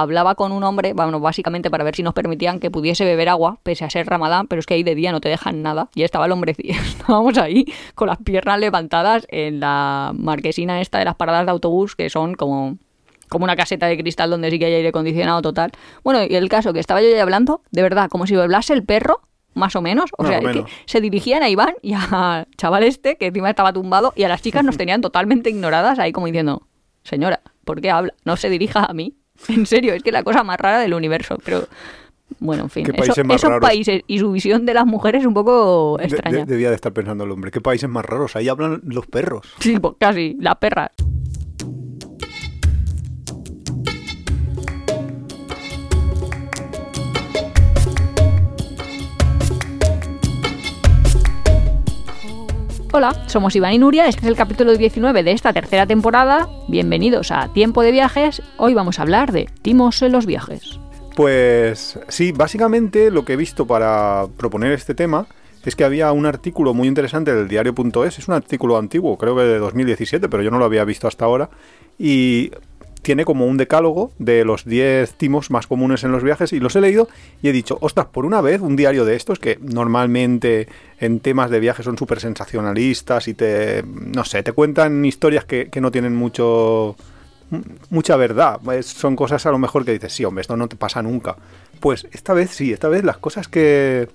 hablaba con un hombre, bueno, básicamente para ver si nos permitían que pudiese beber agua, pese a ser ramadán, pero es que ahí de día no te dejan nada. Y estaba el hombre, estábamos ahí con las piernas levantadas en la marquesina esta de las paradas de autobús, que son como como una caseta de cristal donde sí que hay aire acondicionado total. Bueno, y el caso que estaba yo ya hablando, de verdad, como si hablase el perro, más o menos. O sea, que se dirigían a Iván y al chaval este, que encima estaba tumbado, y a las chicas nos tenían totalmente ignoradas ahí como diciendo, señora, ¿por qué habla? No se dirija a mí. En serio, es que la cosa más rara del universo. Pero bueno, en fin, esos países y su visión de las mujeres es un poco extraña. debía de estar pensando el hombre, ¿qué países más raros? Ahí hablan los perros. Sí, pues casi, la perra. Hola, somos Iván y Nuria, este es el capítulo 19 de esta tercera temporada. Bienvenidos a Tiempo de Viajes. Hoy vamos a hablar de timos en los viajes. Pues sí, básicamente lo que he visto para proponer este tema es que había un artículo muy interesante del diario.es, es un artículo antiguo, creo que de 2017, pero yo no lo había visto hasta ahora, y tiene como un decálogo de los 10 timos más comunes en los viajes y los he leído y he dicho, ostras, por una vez un diario de estos que normalmente en temas de viajes son súper sensacionalistas y te, no sé, te cuentan historias que, no tienen mucho mucha verdad. son cosas a lo mejor que dices, sí, hombre, esto no te pasa nunca. Pues esta vez sí, esta vez las cosas que,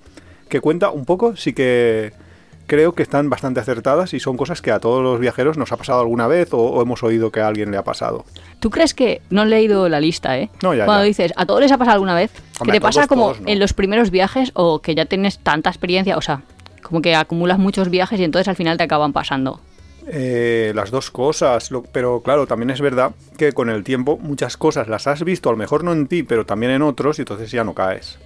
que cuenta un poco sí que creo que están bastante acertadas y son cosas que a todos los viajeros nos ha pasado alguna vez o, hemos oído que a alguien le ha pasado. ¿Tú crees que no he leído la lista, eh? No, ya, Cuando dices, ¿a todos les ha pasado alguna vez? ¿Que te pasa como en los primeros viajes o que ya tienes tanta experiencia? O sea, como que acumulas muchos viajes y entonces al final te acaban pasando. Eh, las dos cosas, pero claro, también es verdad que con el tiempo muchas cosas las has visto, a lo mejor no en ti, pero también en otros, y entonces ya no caes.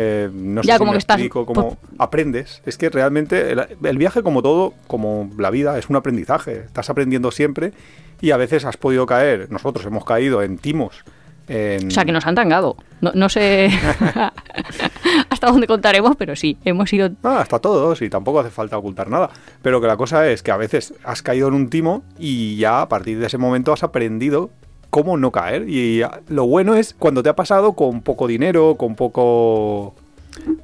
Eh, no sé como me explico, como aprendes. Es que realmente el, viaje, como todo, como la vida, es un aprendizaje. Estás aprendiendo siempre y a veces has podido caer. Nosotros hemos caído en timos. O sea, que nos han tangado. No, sé hasta dónde contaremos, pero sí, hemos ido... Ah, hasta todos y tampoco hace falta ocultar nada. Pero que la cosa es que a veces has caído en un timo y ya a partir de ese momento has aprendido cómo no caer. Y lo bueno es cuando te ha pasado con poco dinero, con poco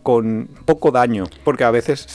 con poco daño, porque a veces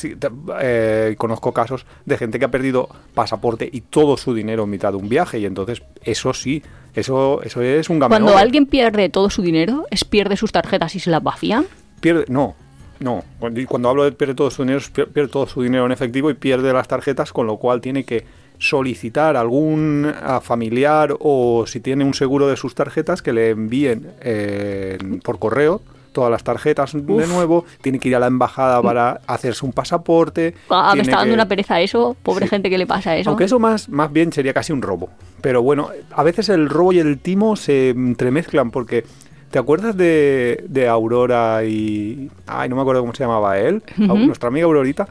eh, conozco casos de gente que ha perdido pasaporte y todo su dinero en mitad de un viaje y entonces eso sí, eso eso es un Cuando alguien pierde todo su dinero, es pierde sus tarjetas y se las vacían. Pierde, no, no. Cuando hablo de pierde todo su dinero, pierde todo su dinero en efectivo y pierde las tarjetas, con lo cual tiene que solicitar algún familiar o si tiene un seguro de sus tarjetas que le envíen eh, por correo todas las tarjetas de nuevo, tiene que ir a la embajada para hacerse un pasaporte. Ah, me está dando una pereza eso, pobre gente que le pasa eso. Aunque eso más, más bien sería casi un robo. Pero bueno, a veces el robo y el timo se entremezclan porque... ¿Te acuerdas de, de Aurora y... Ay, no me acuerdo cómo se llamaba él, nuestra amiga Aurorita,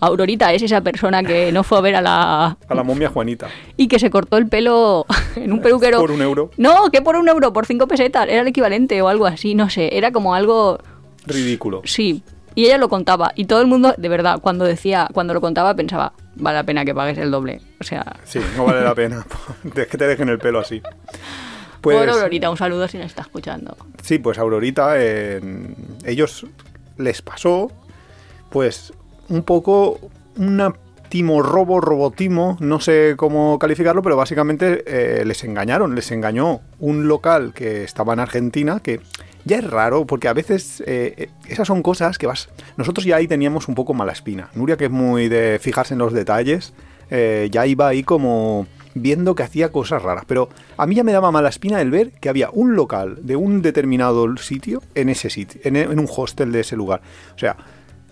Aurorita es esa persona que no fue a ver a la... A la momia Juanita. Y que se cortó el pelo en un peluquero... Por un euro. No, que por un euro, por cinco pesetas. Era el equivalente o algo así, no sé. Era como algo... Ridículo. Sí. Y ella lo contaba. Y todo el mundo, de verdad, cuando decía, cuando lo contaba, pensaba, vale la pena que pagues el doble. O sea... Sí, no vale la pena. es que te dejen el pelo así. Pues, por Aurorita, un saludo si nos está escuchando. Sí, pues Aurorita, ellos les pasó, pues un poco una timo robo, robotimo, no sé cómo calificarlo, pero básicamente eh, les engañaron, les engañó un local que estaba en Argentina, que ya es raro, porque a veces eh, eh, esas son cosas que vas... Nosotros ya ahí teníamos un poco mala espina. Nuria, que es muy de fijarse en los detalles, ya iba ahí como viendo que hacía cosas raras, pero a mí ya me daba mala espina el ver que había un local de un determinado sitio en ese sitio, en un hostel de ese lugar. O sea,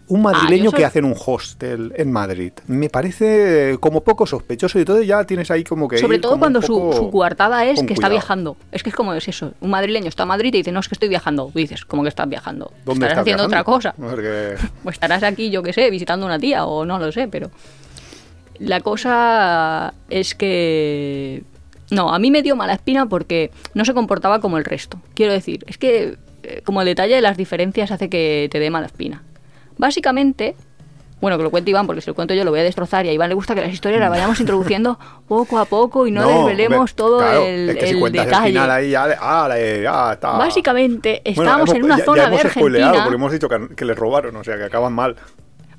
un ah, madrileño que hace un hostel en Madrid. Me parece como poco sospechoso y todo ya tienes ahí como que... Sobre todo cuando su, coartada es que está viajando. Es que es como es eso. Un madrileño está en Madrid y dice, no, es que estoy viajando. Dices, como que estás viajando. ¿Dónde estarás haciendo otra cosa. o estarás aquí, yo qué sé, visitando una tía o no lo sé, pero... La cosa es que... No, a mí me dio mala espina porque no se comportaba como el resto. Quiero decir, es que eh, como el detalle de las diferencias hace que te dé mala espina. Básicamente, Bueno, que lo cuente Iván, porque si lo cuento yo lo voy a destrozar y a Iván le gusta que las historias las vayamos introduciendo poco a poco y no, desvelemos hombre, todo claro, el, es que si el cuentas detalle. el final ahí, ya, ah, le- ya está. Básicamente, Bueno, estábamos hemos- en una ya- zona ya de hemos spoileado Argentina. porque hemos dicho que, que les robaron, o sea, que acaban mal.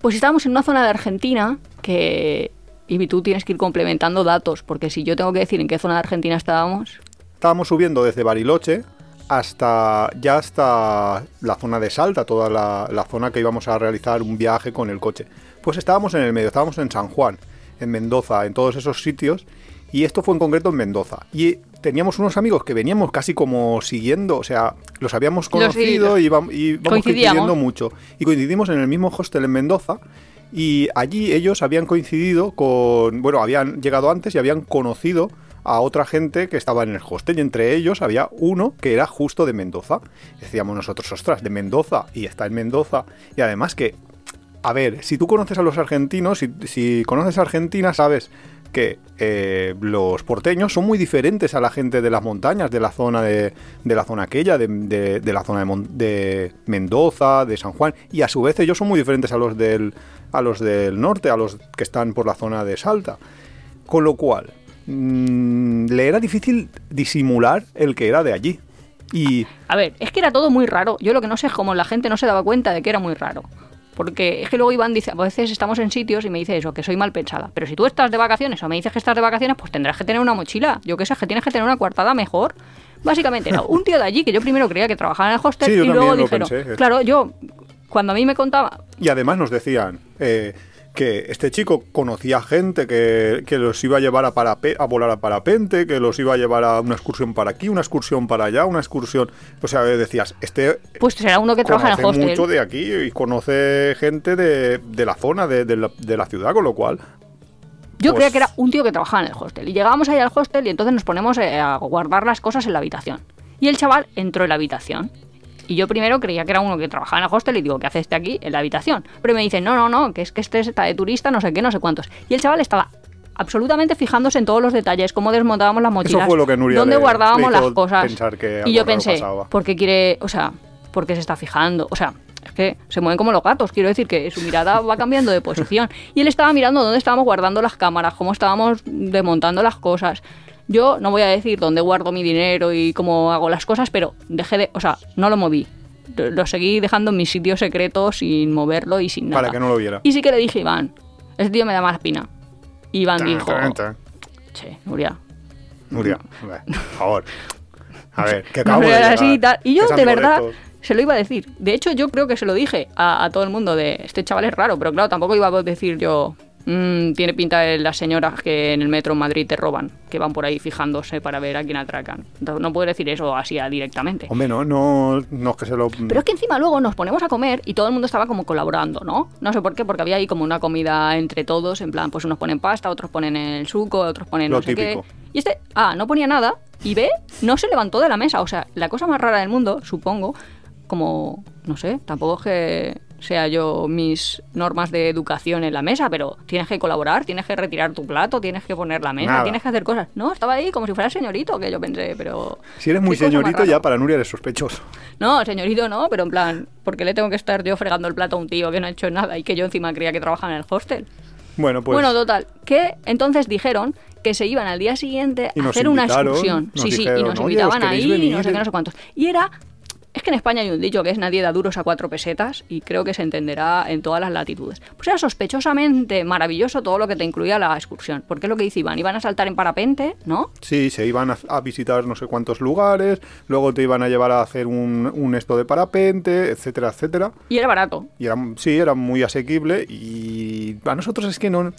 Pues estábamos en una zona de Argentina que. Y tú tienes que ir complementando datos, porque si yo tengo que decir en qué zona de Argentina estábamos. Estábamos subiendo desde Bariloche hasta ya hasta la zona de Salta, toda la, la zona que íbamos a realizar un viaje con el coche. Pues estábamos en el medio, estábamos en San Juan, en Mendoza, en todos esos sitios. Y esto fue en concreto en Mendoza. Y teníamos unos amigos que veníamos casi como siguiendo, o sea, los habíamos Los- conocido y íbamos, y Coincidíamos. coincidiendo mucho. Y coincidimos en el mismo hostel en Mendoza. Y allí ellos habían coincidido con, bueno, habían llegado antes y habían conocido a otra gente que estaba en el hostel y entre ellos había uno que era justo de Mendoza. Decíamos nosotros, ostras, de Mendoza y está en Mendoza. Y además que, a ver, si tú conoces a los argentinos, si, conoces a Argentina, sabes que eh, los porteños son muy diferentes a la gente de las montañas, de la zona de, de la zona aquella, de, de- la zona de Mendoza, de San Juan, y a su vez ellos son muy diferentes a los del a los del norte, a los que están por la zona de Salta. Con lo cual, mm, le era difícil disimular el que era de allí. Y A ver, es que era todo muy raro. Yo lo que no sé es cómo la gente no se daba cuenta de que era muy raro. Porque es que luego Iván dice, a veces estamos en sitios y me dice eso, que soy mal pensada. Pero si tú estás de vacaciones o me dices que estás de vacaciones, pues tendrás que tener una mochila. Yo qué sé, que tienes que tener una coartada mejor. Básicamente, no. Un tío de allí que yo primero creía que trabajaba en el hostel Sí, y luego dijeron, pensé. claro, yo cuando a mí me contaba, Y además nos decían eh, que este chico conocía gente que, que los iba a llevar a, parape- a volar a parapente, que los iba a llevar a una excursión para aquí, una excursión para allá, una excursión... O sea, decías, este pues será uno que trabaja en el hostel. mucho de aquí y conoce gente de, de la zona, de, de la, de la ciudad, con lo cual... Yo Pues- creía que era un tío que trabajaba en el hostel. Y llegábamos ahí al hostel y entonces nos ponemos eh, a guardar las cosas en la habitación. Y el chaval entró en la habitación. Y yo primero creía que era uno que trabajaba en el hostel y digo, ¿qué hace este aquí en la habitación? Pero me dicen, no, no, no, que es que este está de turista, no sé qué, no sé cuántos. Y el chaval estaba absolutamente fijándose en todos los detalles, cómo desmontábamos las mochilas, fue lo que Nuria dónde le- guardábamos le hizo las cosas. que y yo pensé. ¿por qué quiere, o sea, por qué se está fijando? O sea, es que se mueven como los gatos, quiero decir que su mirada va cambiando de posición. Y él estaba mirando dónde estábamos guardando las cámaras, cómo estábamos desmontando las cosas. Yo no voy a decir dónde guardo mi dinero y cómo hago las cosas, pero dejé de, o sea, no lo moví. Lo seguí dejando en mi sitio secreto sin moverlo y sin nada. Para que no lo viera. Y sí que le dije, Iván, ese tío me da mala espina. Y Iván Tan, dijo, tan, tan. che, Nuria, Nuria, por favor. A ver, que no acabo de seas llegar. así y tal. Y yo, de verdad, se lo iba a decir. De hecho, yo creo que se lo dije a, a todo el mundo de este chaval es raro, pero claro, tampoco iba a decir yo. "Mm, tiene pinta de las señoras que en el metro en Madrid te roban, que van por ahí fijándose para ver a quién atracan. No, no puedo decir eso así a- directamente. Hombre, no, no, no es que se lo... Pero es que encima luego nos ponemos a comer y todo el mundo estaba como colaborando, ¿no? No sé por qué, porque había ahí como una comida entre todos, en plan, pues unos ponen pasta, otros ponen el suco, otros ponen Lo no sé qué. típico. Y este, ah, no ponía nada y ve, no se levantó de la mesa. O sea, la cosa más rara del mundo, supongo, como, no sé, tampoco es que sea yo mis normas de educación en la mesa, pero tienes que colaborar, tienes que retirar tu plato, tienes que poner la mesa, Nada. tienes que hacer cosas. No, estaba ahí como si fuera señorito, que yo pensé, pero... Si eres muy señorito, ya para Nuria eres sospechoso. No, señorito no, pero en plan, ¿por qué le tengo que estar yo fregando el plato a un tío que no ha hecho nada y que yo encima creía que trabajaba en el hostel? Bueno, pues... Bueno, total, que entonces dijeron que se iban al día siguiente a hacer una excursión. sí, sí, y nos "Oye, ¿os invitaban ahí, y venir?". no sé qué, no sé cuántos. Y era, es que en España hay un dicho que es nadie da duros a cuatro pesetas y creo que se entenderá en todas las latitudes. Pues era sospechosamente maravilloso todo lo que te incluía la excursión. Porque es lo que dice Iván, iban a saltar en parapente, ¿no? Sí, se iban a, a visitar no sé cuántos lugares, luego te iban a llevar a hacer un, un esto de parapente, etcétera, etcétera. Y era barato. Y era, sí, era muy asequible y a nosotros es que no...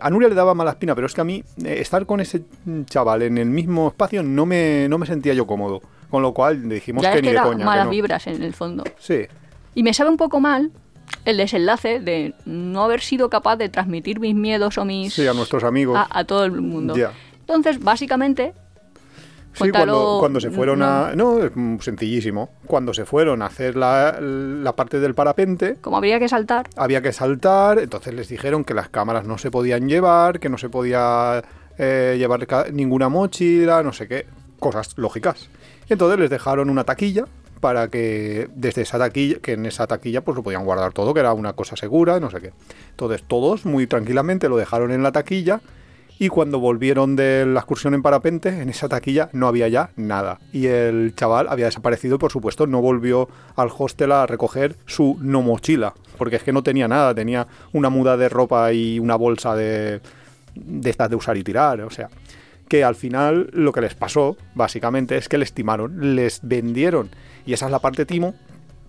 A Nuria le daba mala espina, pero es que a mí eh, estar con ese chaval en el mismo espacio no me, no me sentía yo cómodo. Con lo cual dijimos ya que ni que de coña. que malas no. vibras en el fondo. Sí. Y me sabe un poco mal el desenlace de no haber sido capaz de transmitir mis miedos o mis... Sí, a nuestros amigos. a, a todo el mundo. Ya. Entonces, básicamente, Sí, cuéntalo, cuando, cuando se fueron no. a... No, es mm, sencillísimo. Cuando se fueron a hacer la, la parte del parapente, como habría que saltar, había que saltar, entonces les dijeron que las cámaras no se podían llevar, que no se podía eh, llevar ninguna mochila, no sé qué, cosas lógicas. Entonces les dejaron una taquilla para que desde esa taquilla, que en esa taquilla pues lo podían guardar todo, que era una cosa segura, no sé qué. Entonces todos muy tranquilamente lo dejaron en la taquilla y cuando volvieron de la excursión en parapente, en esa taquilla no había ya nada. Y el chaval había desaparecido y por supuesto no volvió al hostel a recoger su no mochila, porque es que no tenía nada, tenía una muda de ropa y una bolsa de, de estas de usar y tirar, o sea que al final lo que les pasó, básicamente, es que les timaron, les vendieron. Y esa es la parte timo,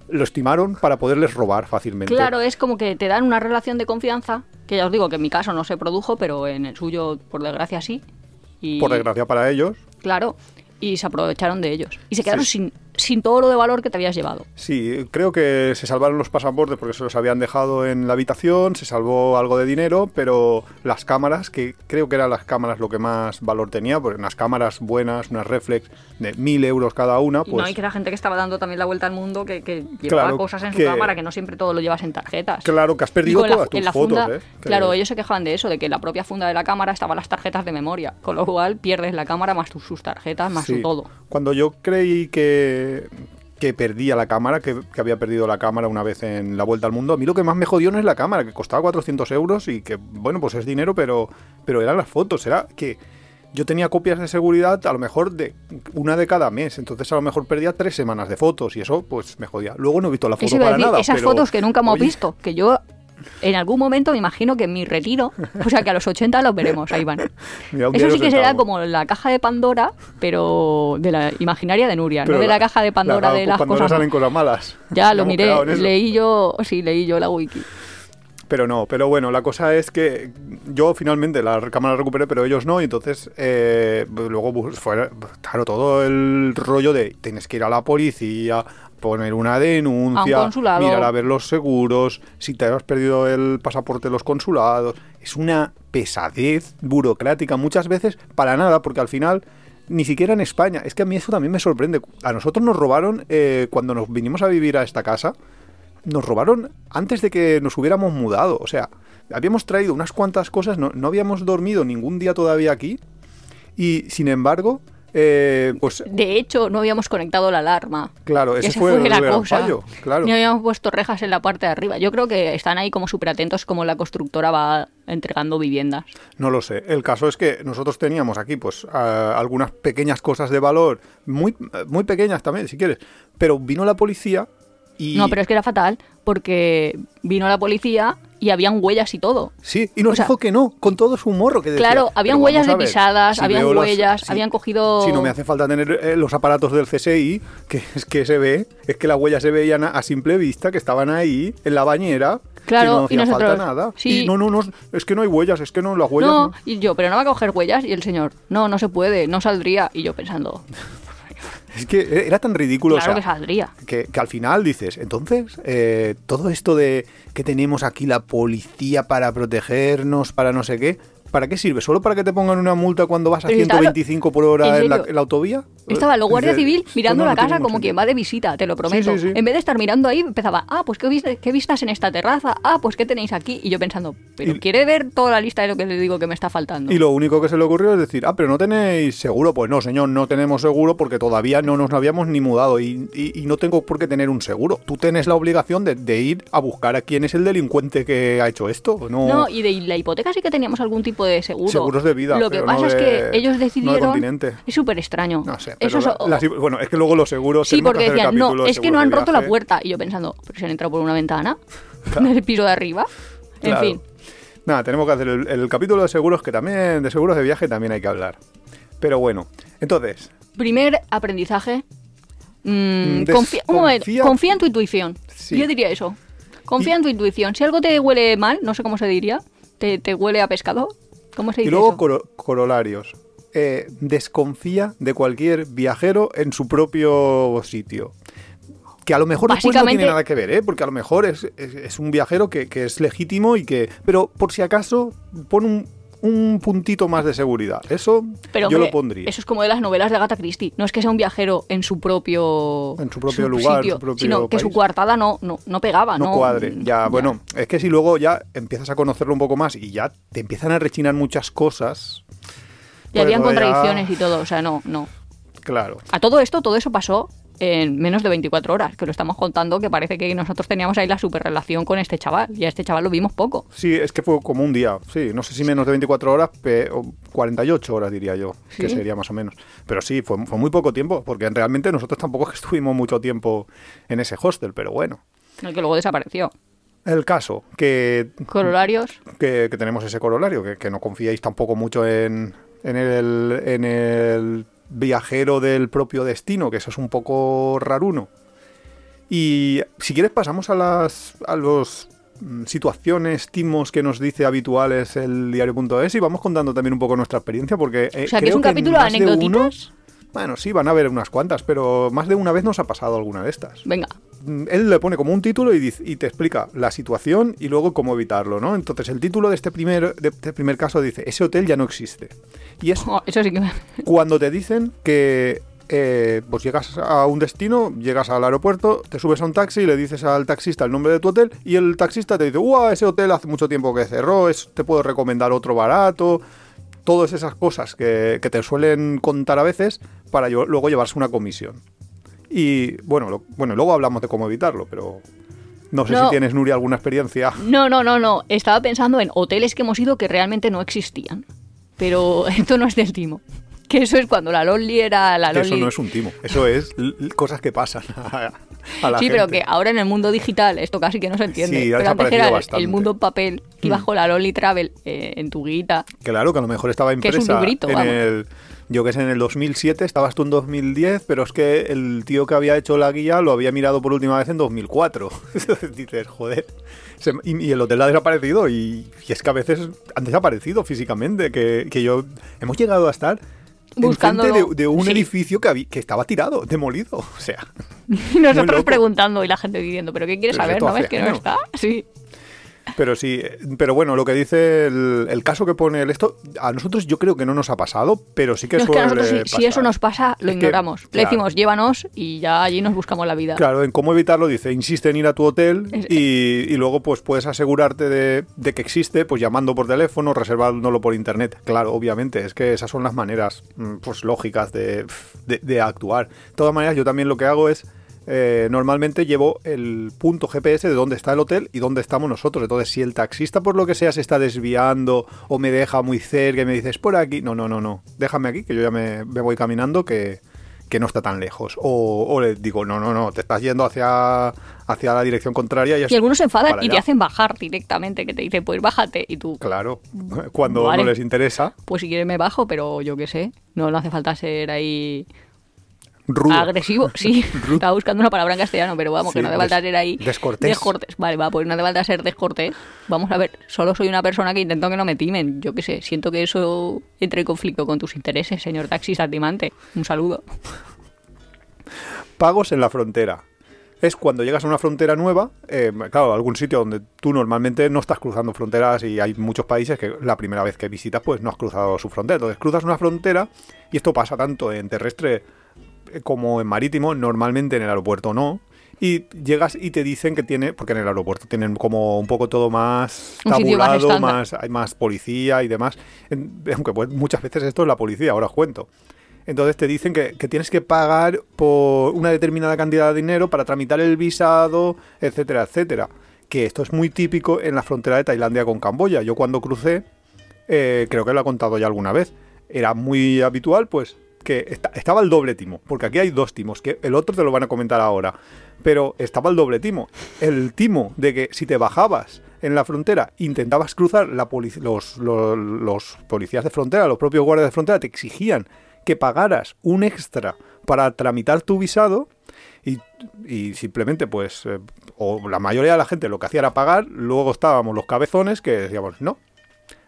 lo estimaron para poderles robar fácilmente. Claro, es como que te dan una relación de confianza, que ya os digo que en mi caso no se produjo, pero en el suyo, por desgracia, sí. Y, Por desgracia para ellos. Claro, y se aprovecharon de ellos. Y se quedaron sin, sin todo lo de valor que te habías llevado. Sí, creo que se salvaron los pasaportes porque se los habían dejado en la habitación, se salvó algo de dinero, pero las cámaras, que creo que eran las cámaras lo que más valor tenía, porque unas cámaras buenas, unas reflex de mil euros cada una, Y pues... no, y que era gente que estaba dando también la vuelta al mundo, que, que llevaba Claro, cosas en que- su cámara, que no siempre todo lo llevas en tarjetas. Claro, que has Y perdido la- todas tus en la fotos, funda, ¿eh? Claro, ellos se quejaban de eso, de que en la propia funda de la cámara estaban las tarjetas de memoria, con lo cual pierdes la cámara más tus, sus tarjetas, más Sí. su todo. Cuando yo creí que, que perdía la cámara, que, que había perdido la cámara una vez en la vuelta al mundo, a mí lo que más me jodió no es la cámara, que costaba 400 euros y que, bueno, pues es dinero, pero, pero eran las fotos. Era que yo tenía copias de seguridad a lo mejor de una de cada mes, entonces a lo mejor perdía tres semanas de fotos y eso pues me jodía. Luego no he visto la foto para decir, nada. esas pero, fotos que nunca hemos oye, visto, que yo en algún momento me imagino que en mi retiro, o sea que a los 80 los veremos, ahí van. mira, Eso sí que será como la caja de Pandora, pero de la imaginaria de Nuria, Pero no de la, caja de Pandora la- de las Pandora cosas. salen cosas malas. Ya lo miré, leí yo, sí, leí yo la wiki. Pero no, pero bueno, la cosa es que yo finalmente la cámara la recuperé, pero ellos no, y entonces eh, luego pues, fue, claro, todo el rollo de tienes que ir a la policía, poner una denuncia, un mirar a ver los seguros, si te has perdido el pasaporte de los consulados. Es una pesadez burocrática muchas veces para nada, porque al final ni siquiera en España, es que a mí eso también me sorprende. A nosotros nos robaron eh, cuando nos vinimos a vivir a esta casa nos robaron antes de que nos hubiéramos mudado. O sea, habíamos traído unas cuantas cosas, no, no habíamos dormido ningún día todavía aquí. Y sin embargo, eh, pues De hecho, no habíamos conectado la alarma. claro, ese esa fue, el la cosa. fallo. Claro. Ni habíamos puesto rejas en la parte de arriba. Yo creo que están ahí como súper atentos como la constructora va entregando viviendas. No lo sé. El caso es que nosotros teníamos aquí, pues, a- algunas pequeñas cosas de valor, muy, muy pequeñas también, si quieres. Pero vino la policía y. No, pero es que era fatal porque vino la policía y habían huellas y todo. Sí, y nos o sea- dijo que no, con todo su morro que decía. Claro, habían "Pero huellas de pisadas, si habían las- huellas, si- habían cogido... Si no me hace falta tener eh, los aparatos del CSI, que es que se ve, es que las huellas se veían a, a simple vista, que estaban ahí, en la bañera, Claro, y no y hacía nosotros, falta nada. sí. Y no, no, no, es que no hay huellas, es que no, las huellas No, no. y yo, pero no va a coger huellas y el señor, no, no se puede, no saldría. Y yo pensando, Es que era tan ridículo, claro o que saldría. que, que al final dices, entonces, eh, todo esto de que tenemos aquí la policía para protegernos, para no sé qué, ¿para qué sirve? ¿Solo para que te pongan una multa cuando vas a Pero si estaba lo- 125 por hora ¿En en la, en la autovía? Estaba la Guardia Civil mirando no- la casa como quien va de visita, te lo prometo. sí, sí. En vez de estar mirando ahí, empezaba, ah, pues ¿qué, qué vistas en esta terraza, ah, pues ¿qué tenéis aquí? Y yo pensando, pero Y- ¿quiere ver toda la lista de lo que le digo que me está faltando? Y lo único que se le ocurrió es decir, ah, pero no tenéis seguro. Pues no, señor, no tenemos seguro porque todavía no nos habíamos ni mudado y, y- y no tengo por qué tener un seguro. Tú tienes la obligación de, de ir a buscar a quién es el delincuente que ha hecho esto. No, No, y de la hipoteca sí que teníamos algún tipo de seguro. Seguros de vida, Lo que pasa no es que ellos decidieron. es súper extraño. No sé, Eso es- la- bueno, es que luego los seguros... Sí, que porque decían, no, es que no han roto la puerta. Y yo pensando, pero se han entrado por una ventana en el piso de arriba. En Claro. fin. Nada, tenemos que hacer el, el capítulo de seguros que también, de seguros de viaje también hay que hablar. Pero bueno, entonces, Primer aprendizaje. mm, Desconfía- confía, un momento, confía en tu intuición. Sí. Yo diría eso. Confía Y- en tu intuición. Si algo te huele mal, no sé cómo se diría, te, te huele a pescado. ¿Cómo se y dice luego eso? coro- corolarios. Eh, desconfía de cualquier viajero en su propio sitio. Que a lo mejor después no tiene nada que ver, ¿eh? porque a lo mejor es, es- es un viajero que, que es legítimo y que... Pero por si acaso, pon un, un puntito más de seguridad. Eso Pero, yo hombre, lo pondría. Eso es como de las novelas de Agatha Christie. No es que sea un viajero en su propio, En su propio lugar, en su propio sino que su coartada no, no, no pegaba. no No, cuadre. Ya, bueno, es que si luego ya empiezas a conocerlo un poco más y ya te empiezan a rechinar muchas cosas. Y habían ya- contradicciones y todo. O sea, no, no. Claro. A todo esto, todo eso pasó en menos de 24 horas, que lo estamos contando, que parece que nosotros teníamos ahí la super relación con este chaval, y a este chaval lo vimos poco. Sí, es que fue como un día, sí, no sé si menos de 24 horas, pe- o 48 horas diría yo, que sería más o menos. Pero sí, fue, fue muy poco tiempo, porque realmente nosotros tampoco es que estuvimos mucho tiempo en ese hostel, pero bueno. El que luego desapareció. El caso, que, Corolarios. que, que tenemos ese corolario, que, que no confiáis tampoco mucho en, en, el, en el viajero del propio destino, que eso es un poco raruno. Y si quieres pasamos a las a los mm, situaciones, timos que nos dice habituales el diario.es y vamos contando también un poco nuestra experiencia porque eh, O sea, que es un capítulo de más de uno- anecdotitas. bueno, sí, van a haber unas cuantas, pero más de una vez nos ha pasado alguna de estas. Venga. Mm, Él le pone como un título y, dice- y te explica la situación y luego cómo evitarlo, ¿no? Entonces el título de este primer, de este primer caso dice, ese hotel ya no existe. Y es Oh, eso sí que cuando te dicen que eh, pues llegas a un destino, llegas al aeropuerto, te subes a un taxi y le dices al taxista el nombre de tu hotel y el taxista te dice, ¡Uah, ese hotel hace mucho tiempo que cerró, es- te puedo recomendar otro barato! Todas esas cosas que, que te suelen contar a veces para yo- luego llevarse una comisión. Y bueno, lo- bueno, luego hablamos de cómo evitarlo, pero no sé No. si tienes, Nuria, alguna experiencia. No, no, no, no. Estaba pensando en hoteles que hemos ido que realmente no existían. Pero esto no es del timo. Que eso es cuando la Loli era la Que Loli. eso no es un timo, eso es cosas que pasan a, a la sí, pero que ahora en el mundo digital esto casi que no se entiende. Sí, pero antes era el- bastante. el mundo en papel, que Mm. con la Loli Travel eh, en tu guita. Claro, que a lo mejor estaba Que es un impresa librito, en vamos. el... Yo que sé, en el 2007, estabas tú en 2010, pero es que el tío que había hecho la guía lo había mirado por última vez en 2004. Entonces dices, joder. Se- y, y el hotel ha desaparecido y, y es que a veces han desaparecido físicamente, que, que yo... Hemos llegado a estar enfrente de, de un Sí. edificio que, había- que estaba tirado, demolido. O sea, Y nosotros preguntando y la gente diciendo, ¿pero qué quieres Pero saber? ¿No ves que no está? Sí. Pero sí, pero bueno, lo que dice el, el caso que pone el esto, a nosotros yo creo que no nos ha pasado, pero sí que No, es que suele a nosotros, si, si eso nos pasa, lo Es que, ignoramos. Le claro. decimos, llévanos y ya allí nos buscamos la vida. Claro, en cómo evitarlo dice, insiste en ir a tu hotel Es- y, y luego pues puedes asegurarte de, de que existe, pues llamando por teléfono, reservándolo por internet. Claro, obviamente, es que esas son las maneras mm, pues lógicas de, de- de actuar. De todas maneras, yo también lo que hago es, eh, normalmente llevo el punto GPS de dónde está el hotel y dónde estamos nosotros. Entonces, si el taxista por lo que sea se está desviando o me deja muy cerca y me dices, por aquí, no, no, no, no, déjame aquí, que yo ya me, me voy caminando, que, que no está tan lejos. O, o le digo, no, no, no, te estás yendo hacia, hacia la dirección contraria. Y, Y algunos se enfadan y te hacen bajar directamente, que te dicen, pues bájate. Y tú, Claro, cuando Vale. no les interesa, pues si quieres me bajo, pero yo qué sé. No, no hace falta ser ahí rudo. agresivo. Sí, Rudo. estaba buscando una palabra en castellano, pero vamos, que no hace falta ser ahí descortés. descortés. Vale, va, pues no hace falta ser descortés. Vamos a ver, solo soy una persona que intento que no me timen. Yo qué sé, siento que eso entre en conflicto con tus intereses, señor taxista timante. Un saludo. Pagos en la frontera. Es cuando llegas a una frontera nueva, eh, claro, algún sitio donde tú normalmente no estás cruzando fronteras y hay muchos países que la primera vez que visitas pues no has cruzado su frontera. Entonces cruzas una frontera y esto pasa tanto en terrestre como en marítimo, normalmente en el aeropuerto no. Y llegas y te dicen que tiene, porque en el aeropuerto tienen como un poco todo más tabulado, más, hay más policía y demás. Aunque pues, muchas veces esto es la policía, ahora os cuento. Entonces te dicen que, que tienes que pagar por una determinada cantidad de dinero para tramitar el visado, etcétera, etcétera. Que esto es muy típico en la frontera de Tailandia con Camboya. Yo cuando crucé, eh, creo que lo he contado ya alguna vez, era muy habitual, pues, que esta- estaba el doble timo. Porque aquí hay dos timos, que el otro te lo van a comentar ahora. Pero estaba el doble timo. El timo de que si te bajabas en la frontera, intentabas cruzar, la los policías de frontera, los propios guardias de frontera, te exigían que pagaras un extra para tramitar tu visado y, y simplemente pues eh, o la mayoría de la gente lo que hacía era pagar luego estábamos los cabezones que decíamos no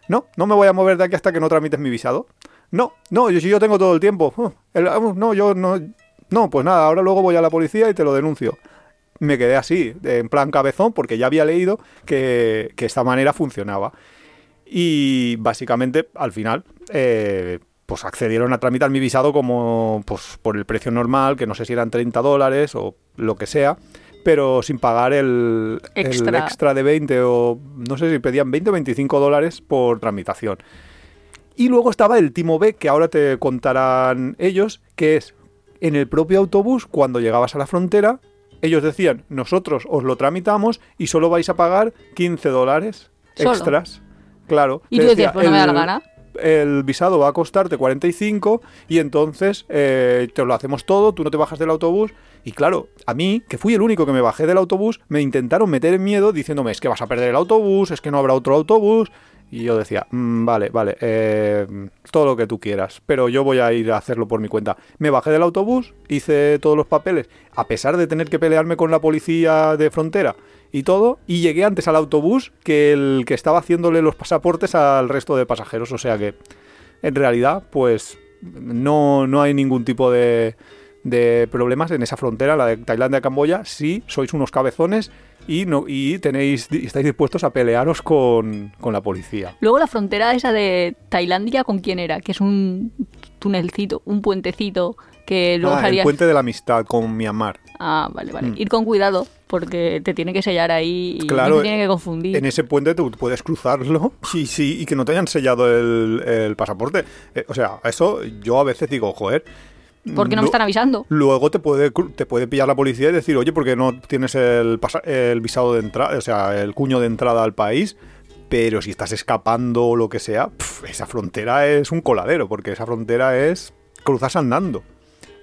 no no me voy a mover de aquí hasta que no tramites mi visado no no yo si yo tengo todo el tiempo Uh, el- uh, no yo no no pues nada ahora luego voy a la policía y te lo denuncio me quedé así en plan cabezón porque ya había leído que, que esta manera funcionaba y básicamente al final eh, pues accedieron a tramitar mi visado como pues por el precio normal, que no sé si eran 30 dólares o lo que sea, pero sin pagar el el Extra. extra de 20 o no sé si pedían 20 o 25 dólares por tramitación. Y luego estaba el Timo B, que ahora te contarán ellos, que es en el propio autobús, cuando llegabas a la frontera, ellos decían, nosotros os lo tramitamos y solo vais a pagar 15 dólares ¿Solo? extras. Claro. Y tú decías, decía, pues no me da la gana. el visado va a costarte 45 y entonces eh, te lo hacemos todo, tú no te bajas del autobús. Y claro, a mí, que fui el único que me bajé del autobús, me intentaron meter en miedo diciéndome, es que vas a perder el autobús, es que no habrá otro autobús. Y yo decía, "Mm, vale, vale, eh, todo lo que tú quieras, pero yo voy a ir a hacerlo por mi cuenta. Me bajé del autobús, hice todos los papeles, a pesar de tener que pelearme con la policía de frontera y todo, y llegué antes al autobús que el que estaba haciéndole los pasaportes al resto de pasajeros. O sea que, en realidad, pues no, no hay ningún tipo de, de problemas en esa frontera, la de Tailandia-Camboya, si sois unos cabezones y, no, y tenéis, estáis dispuestos a pelearos con, con la policía. Luego la frontera esa de Tailandia, ¿con quién era? Que es un tunelcito, un puentecito que luego Ah, el puente de la amistad con Myanmar. Ah, vale, vale. Mm. Ir con cuidado, porque te tiene que sellar ahí y Claro, no te tiene que confundir. En ese puente tú puedes cruzarlo y, sí, y que no te hayan sellado el, el pasaporte. Eh, o sea, eso yo a veces digo, joder. ¿Por qué no me están avisando? Luego te puede, te puede pillar la policía y decir, oye, ¿por qué no tienes el, el visado de entrada, o sea, el cuño de entrada al país? Pero si estás escapando o lo que sea, pf, esa frontera es un coladero, porque esa frontera es cruzas andando,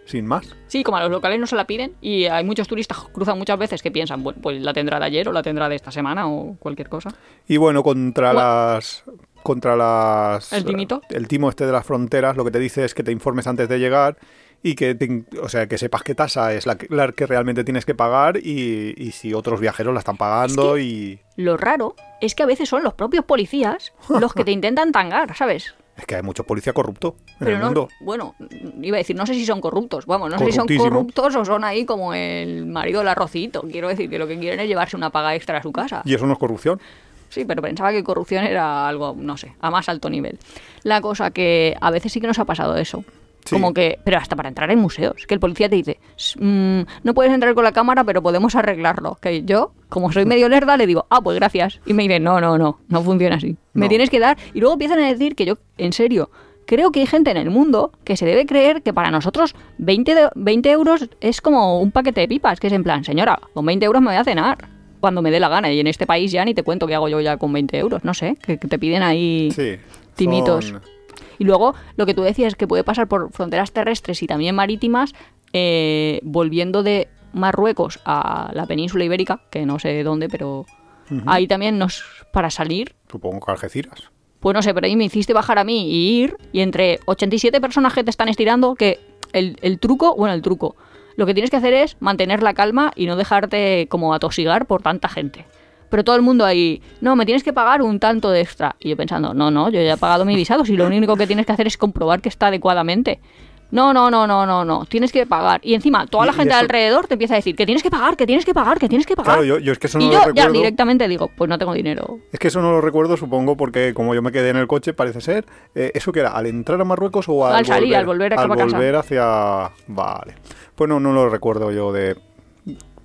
sin más. Sí, como a los locales no se la piden y hay muchos turistas que cruzan muchas veces que piensan, bueno, pues la tendrá de ayer o la tendrá de esta semana o cualquier cosa. Y bueno, contra las. Contra las. ¿El timito? El timo este de las fronteras, lo que te dice es que te informes antes de llegar y que, te o sea, que sepas qué tasa es la que, la que realmente tienes que pagar y, y si otros viajeros la están pagando y. Lo raro es que a veces son los propios policías los que te intentan tangar, ¿sabes? Es que hay mucho policía corrupto en Pero el no, mundo. bueno, iba a decir, no sé si son corruptos, vamos, no sé si son corruptos o son ahí como el marido del arrocito. Quiero decir que lo que quieren es llevarse una paga extra a su casa. Y eso no es corrupción. Sí, pero pensaba que corrupción era algo, no sé, a más alto nivel. La cosa que a veces sí que nos ha pasado eso. Sí. Como que, pero hasta para entrar en museos, que el policía te dice, "S- mm, no puedes entrar con la cámara, pero podemos arreglarlo. Que yo, como soy medio lerda, le digo, ah, pues gracias. Y me dice, no, no, no, no funciona así. Me tienes que dar. Y luego empiezan a decir que yo, en serio, creo que hay gente en el mundo que se debe creer que para nosotros 20, de- 20 euros es como un paquete de pipas, que es en plan, señora, con 20 euros me voy a cenar. Cuando me dé la gana. Y en este país ya ni te cuento qué hago yo ya con 20 euros. No sé, que, que te piden ahí Sí. timitos. son- Y luego, lo que tú decías es que puede pasar por fronteras terrestres y también marítimas, eh, volviendo de Marruecos a la península ibérica, que no sé dónde, pero ahí también nos para salir, Supongo que Algeciras. pues no sé, pero ahí me hiciste bajar a mí y ir, y entre 87 personas que te están estirando, que el, el truco, bueno, el truco, lo que tienes que hacer es mantener la calma y no dejarte como atosigar por tanta gente. Pero todo el mundo ahí, no, me tienes que pagar un tanto de extra. Y yo pensando, no, no, yo ya he pagado mi visado, si lo único que tienes que hacer es comprobar que está adecuadamente. No, no, no, no, no, no, tienes que pagar. Y encima, toda la gente eso- alrededor te empieza a decir que tienes que pagar, que tienes que pagar, que tienes que pagar. Claro, yo, yo es que eso no y lo yo ya recuerdo. directamente digo, pues no tengo dinero. Es que eso no lo recuerdo, supongo, porque como yo me quedé en el coche, parece ser. eh, ¿Eso que era? ¿Al entrar a Marruecos o al, Al salir, al volver acá al volver hacia. Vale. Pues no, no lo recuerdo yo de.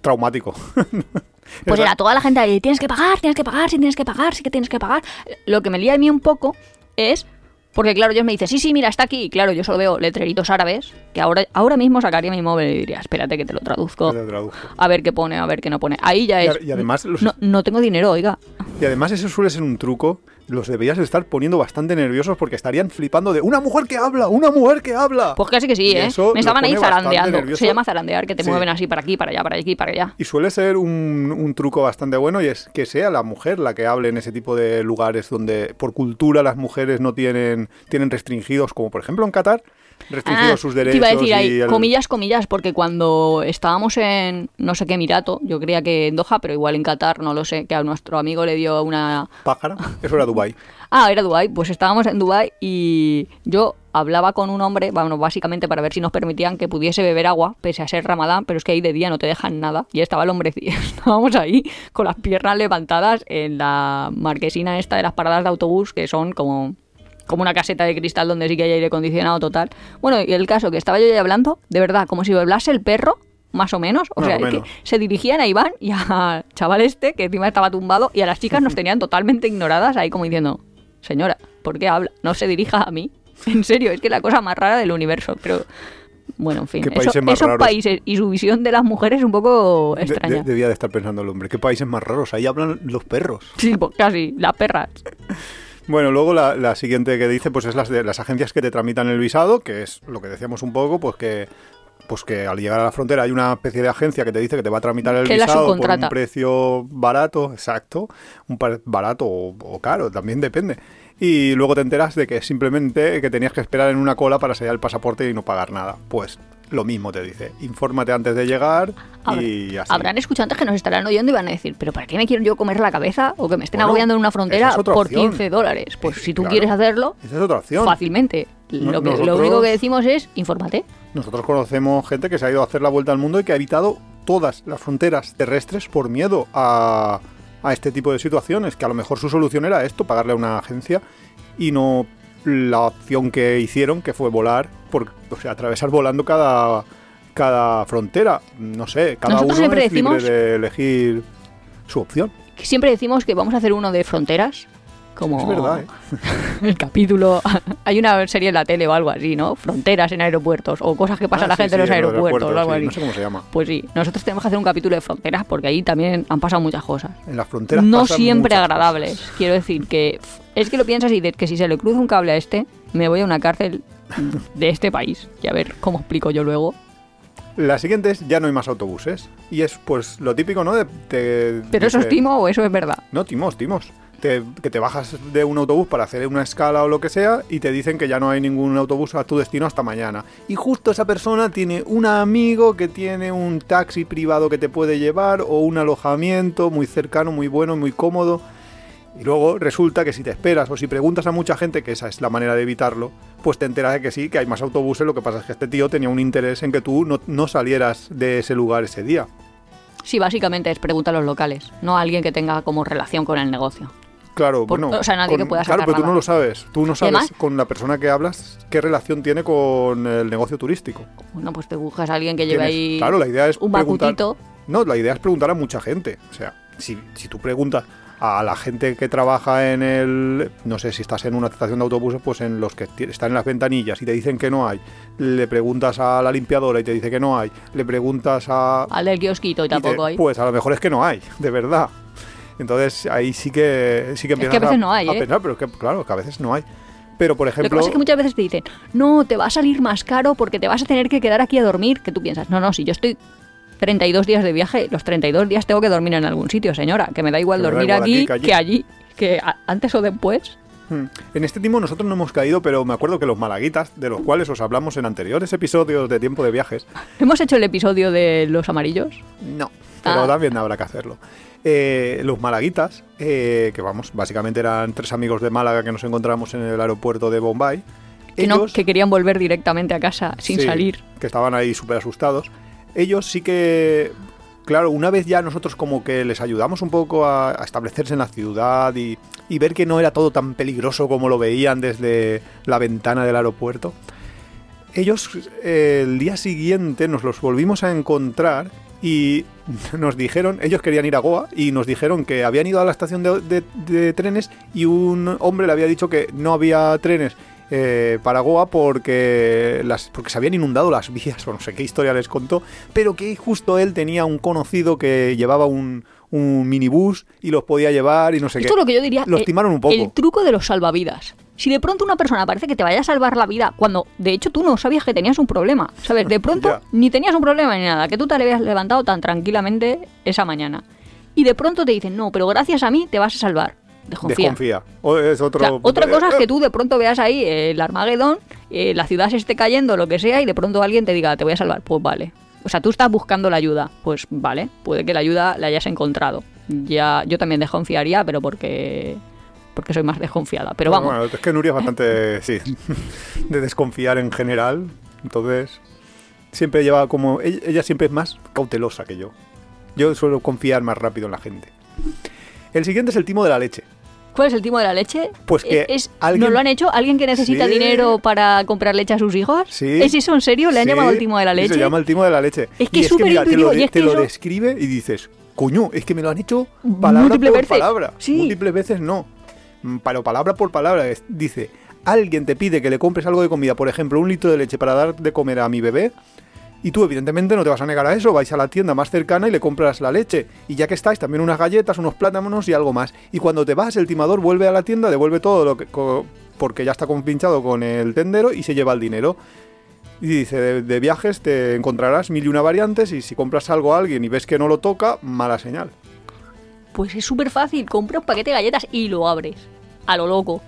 Traumático. Pues era toda la gente ahí, tienes que pagar, tienes que pagar, sí tienes que pagar, sí que tienes que pagar. Lo que me lía a mí un poco es, porque claro, ellos me dicen, sí, sí, mira, está aquí. Y claro, yo solo veo letreritos árabes, que ahora, ahora mismo sacaría mi móvil y diría, espérate que te lo traduzco. Te lo traduzco. A ver qué pone, a ver qué no pone. Ahí ya es. y además los- no, no tengo dinero, oiga. Y además eso suele ser un truco. Los deberías estar poniendo bastante nerviosos porque estarían flipando de una mujer que habla, una mujer que habla. Pues casi que sí, Y ¿eh? eso Me estaban ahí zarandeando. Se llama zarandear, que te Sí. mueven así para aquí, para allá, para aquí, para allá. Y suele ser un, un truco bastante bueno y es que sea la mujer la que hable en ese tipo de lugares donde por cultura las mujeres no tienen, tienen restringidos, como por ejemplo en Qatar, restringidos Ah, sus te derechos. iba a decir y ahí, el- comillas, comillas, porque cuando estábamos en no sé qué Emirato, yo creía que en Doha, pero igual en Qatar, no lo sé, que a nuestro amigo le dio una... Pájara, eso era Dubai. Ah, era Dubai, pues estábamos en Dubai y yo hablaba con un hombre, bueno, básicamente para ver si nos permitían que pudiese beber agua, pese a ser ramadán, pero es que ahí de día no te dejan nada. Y estaba el hombre, estábamos ahí con las piernas levantadas en la marquesina esta de las paradas de autobús, que son como como una caseta de cristal donde sí que hay aire acondicionado total. Bueno, y el caso que estaba yo ahí hablando, de verdad, como si hablase el perro, más o menos. O sea, es que menos. se dirigían a Iván y al chaval este, que encima estaba tumbado, y a las chicas nos tenían totalmente ignoradas, ahí como diciendo, señora, ¿por qué habla? No se dirija a mí. En serio, es que es la cosa más rara del universo, pero Bueno, en fin, ¿Qué eso- países más esos raros? países y su visión de las mujeres es un poco De- extraña. de- debía de estar pensando el hombre. ¿Qué países más raros? Ahí hablan los perros. Sí, pues casi, las perras. Bueno, luego la, la siguiente que dice, pues es las de las agencias que te tramitan el visado, que es lo que decíamos un poco, pues que pues que al llegar a la frontera hay una especie de agencia que te dice que te va a tramitar el Que visado por un precio barato, exacto, un par- barato o, o caro, también depende. Y luego te enteras de que simplemente que tenías que esperar en una cola para sellar el pasaporte y no pagar nada. Pues lo mismo te dice, infórmate antes de llegar y así. Habrán escuchantes que nos estarán oyendo y van a decir, ¿pero para qué me quiero yo comer la cabeza? O que me estén Bueno, agobiando en una frontera es por opción. 15 dólares. Pues Eh, si tú claro. quieres hacerlo, Esa es otra opción. fácilmente. No- Lo, que- lo único que decimos es, infórmate. Nosotros conocemos gente que se ha ido a hacer la vuelta al mundo y que ha evitado todas las fronteras terrestres por miedo a, a este tipo de situaciones, que a lo mejor su solución era esto, pagarle a una agencia y no la opción que hicieron, que fue volar, por, o sea, atravesar volando cada, cada frontera. No sé, cada Nosotros uno es libre de elegir su opción. Siempre decimos que vamos a hacer uno de fronteras. Como Es verdad, ¿eh? el capítulo. Hay una serie en la tele o algo así, ¿no? Fronteras en aeropuertos o cosas que pasa Ah, la sí, gente en los aeropuertos aeropuerto, o algo sí, así. No sé cómo se llama. Pues sí, nosotros tenemos que hacer un capítulo de fronteras porque ahí también han pasado muchas cosas. En las fronteras No pasan siempre muchas agradables. Quiero decir que es que lo piensas y de que si se le cruza un cable a este, me voy a una cárcel de este país. Y a ver cómo explico yo luego. La siguiente es ya no hay más autobuses. Y es pues lo típico, ¿no? De, Pero eso es timo o eso es verdad. No, timos, timos. Que te bajas de un autobús para hacer una escala o lo que sea y te dicen que ya no hay ningún autobús a tu destino hasta mañana. Y justo esa persona tiene un amigo que tiene un taxi privado que te puede llevar o un alojamiento muy cercano, muy bueno, muy cómodo. Y luego resulta que si te esperas o si preguntas a mucha gente, que esa es la manera de evitarlo, pues te enteras de que sí, que hay más autobuses. Lo que pasa es que este tío tenía un interés en que tú no, no salieras de ese lugar ese día. Sí, básicamente es pregunta a los locales, no a alguien que tenga como relación con el negocio. Claro, Por- bueno. o sea, nadie que pueda Claro, pero tú nada. no lo sabes. Tú no sabes además- con la persona que hablas qué relación tiene con el negocio turístico. Bueno, pues te buscas a alguien que lleve Tienes- ahí Claro, la idea es un preguntar. bacutito. No, la idea es preguntar a mucha gente. O sea, si, si tú preguntas a la gente que trabaja en el. No sé si estás en una estación de autobuses, pues en los que están en las ventanillas y te dicen que no hay. Le preguntas a la limpiadora y te dice que no hay. Le preguntas a. Al del kiosquito y y te- tampoco hay. Pues a lo mejor es que no hay, de verdad. Entonces ahí sí que sí que que a empiezas veces no hay, ¿eh? pensar, pero es que claro, que a veces no hay. Pero por Lo que ejemplo, pasa es que muchas veces te dicen, no, te va a salir más caro porque te vas a tener que quedar aquí a dormir. Que tú piensas, no, no, si yo estoy 32 días de viaje, los 32 días tengo que dormir en algún sitio, señora. Que me da igual da dormir igual aquí, aquí que allí. que allí, que a- antes o después. Hmm. En este timo nosotros no hemos caído, pero me acuerdo que los malaguitas, de los cuales os hablamos en anteriores episodios de Tiempo de Viajes, ¿Hemos hecho el episodio de los amarillos? no, pero Ah. también habrá que hacerlo. Eh, los malaguitas, eh, que vamos, básicamente eran tres amigos de Málaga que nos encontramos en el aeropuerto de Bombay. Que, no, ellos- que querían volver directamente a casa sin Sí, salir. Que estaban ahí súper asustados. Ellos sí que, claro, una vez ya nosotros como que les ayudamos un poco a, a establecerse en la ciudad y, y ver que no era todo tan peligroso como lo veían desde la ventana del aeropuerto. Ellos eh, el día siguiente nos los volvimos a encontrar y nos dijeron, ellos querían ir a Goa y nos dijeron que habían ido a la estación de, de- de trenes y un hombre le había dicho que no había trenes eh, para Goa porque, las, porque se habían inundado las vías o no sé qué historia les contó, pero que justo él tenía un conocido que llevaba un, un minibús y los podía llevar y no sé Esto qué. es lo que yo diría. Los eh, timaron un poco. El truco de los salvavidas. Si de pronto una persona parece que te vaya a salvar la vida, cuando de hecho tú no sabías que tenías un problema, ¿sabes? De pronto ni tenías un problema ni nada, que tú te habías levantado tan tranquilamente esa mañana. Y de pronto te dicen, no, pero gracias a mí te vas a salvar. Desconfía. Desconfía. O es otro, O sea, otra cosa es que tú de pronto veas ahí eh, el Armagedón, eh, la ciudad se esté cayendo, lo que sea, y de pronto alguien te diga, te voy a salvar. Pues vale. O sea, tú estás buscando la ayuda. Pues vale, puede que la ayuda la hayas encontrado. Ya, yo también desconfiaría, pero porque porque soy más desconfiada. Pero vamos, Bueno, es que Nuria es bastante, sí, de desconfiar en general. Entonces, siempre lleva como. Ella, siempre es más cautelosa que yo. Yo suelo confiar más rápido en la gente. El siguiente es el timo de la leche. ¿cuál es el timo de la leche? Pues que es, alguien- ¿Nos lo han hecho? ¿Alguien que necesita Sí. dinero para comprar leche a sus hijos? Sí. ¿Es eso en serio? ¿Le han Sí, llamado el timo de la leche? Se llama el timo de la leche. Es que Y es súper mira, te lo, intuitivo, y es te que lo eso- describe y dices, coño, es que me lo han hecho palabra Múltiples por veces. palabra. Sí. Múltiples veces no. Mm, Pero palabra por palabra. dice, alguien te pide que le compres algo de comida, por ejemplo, un litro de leche para dar de comer a mi bebé, y tú evidentemente no te vas a negar a eso, vais a la tienda más cercana y le compras la leche. Y ya que estáis, también unas galletas, unos plátanos y algo más. Y cuando te vas, el timador vuelve a la tienda, devuelve todo lo que... porque ya está compinchado con el tendero y se lleva el dinero. Y dice, de, de viajes te encontrarás mil y una variantes y si compras algo a alguien y ves que no lo toca, mala señal. Pues es súper fácil, compra un paquete de galletas y lo abres. A lo loco.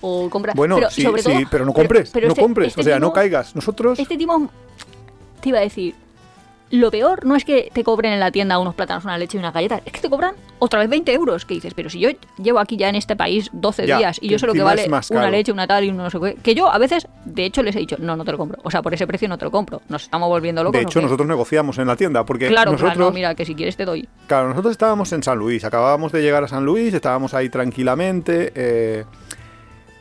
O compra. Bueno, pero sí, sobre sí, todo- pero no compres, pero no este- compres, este o sea, no caigas. Nosotros... Este timo. Te iba a decir. Lo peor no es que te cobren en la tienda unos plátanos, una leche y unas galletas. Es que te cobran otra vez 20 euros. Que dices, pero si yo llevo aquí ya en este país 12 Ya, días y yo sé lo que vale una leche, una tal y un no sé qué. Que yo a veces, de hecho, les he dicho, no, no te lo compro. O sea, por ese precio no te lo compro. Nos estamos volviendo locos. De ¿o hecho, nosotros negociamos en la tienda porque Claro, nosotros... claro, no, mira, que si quieres te doy. Claro, nosotros estábamos en San Luis, acabábamos de llegar a San Luis, estábamos ahí tranquilamente. eh,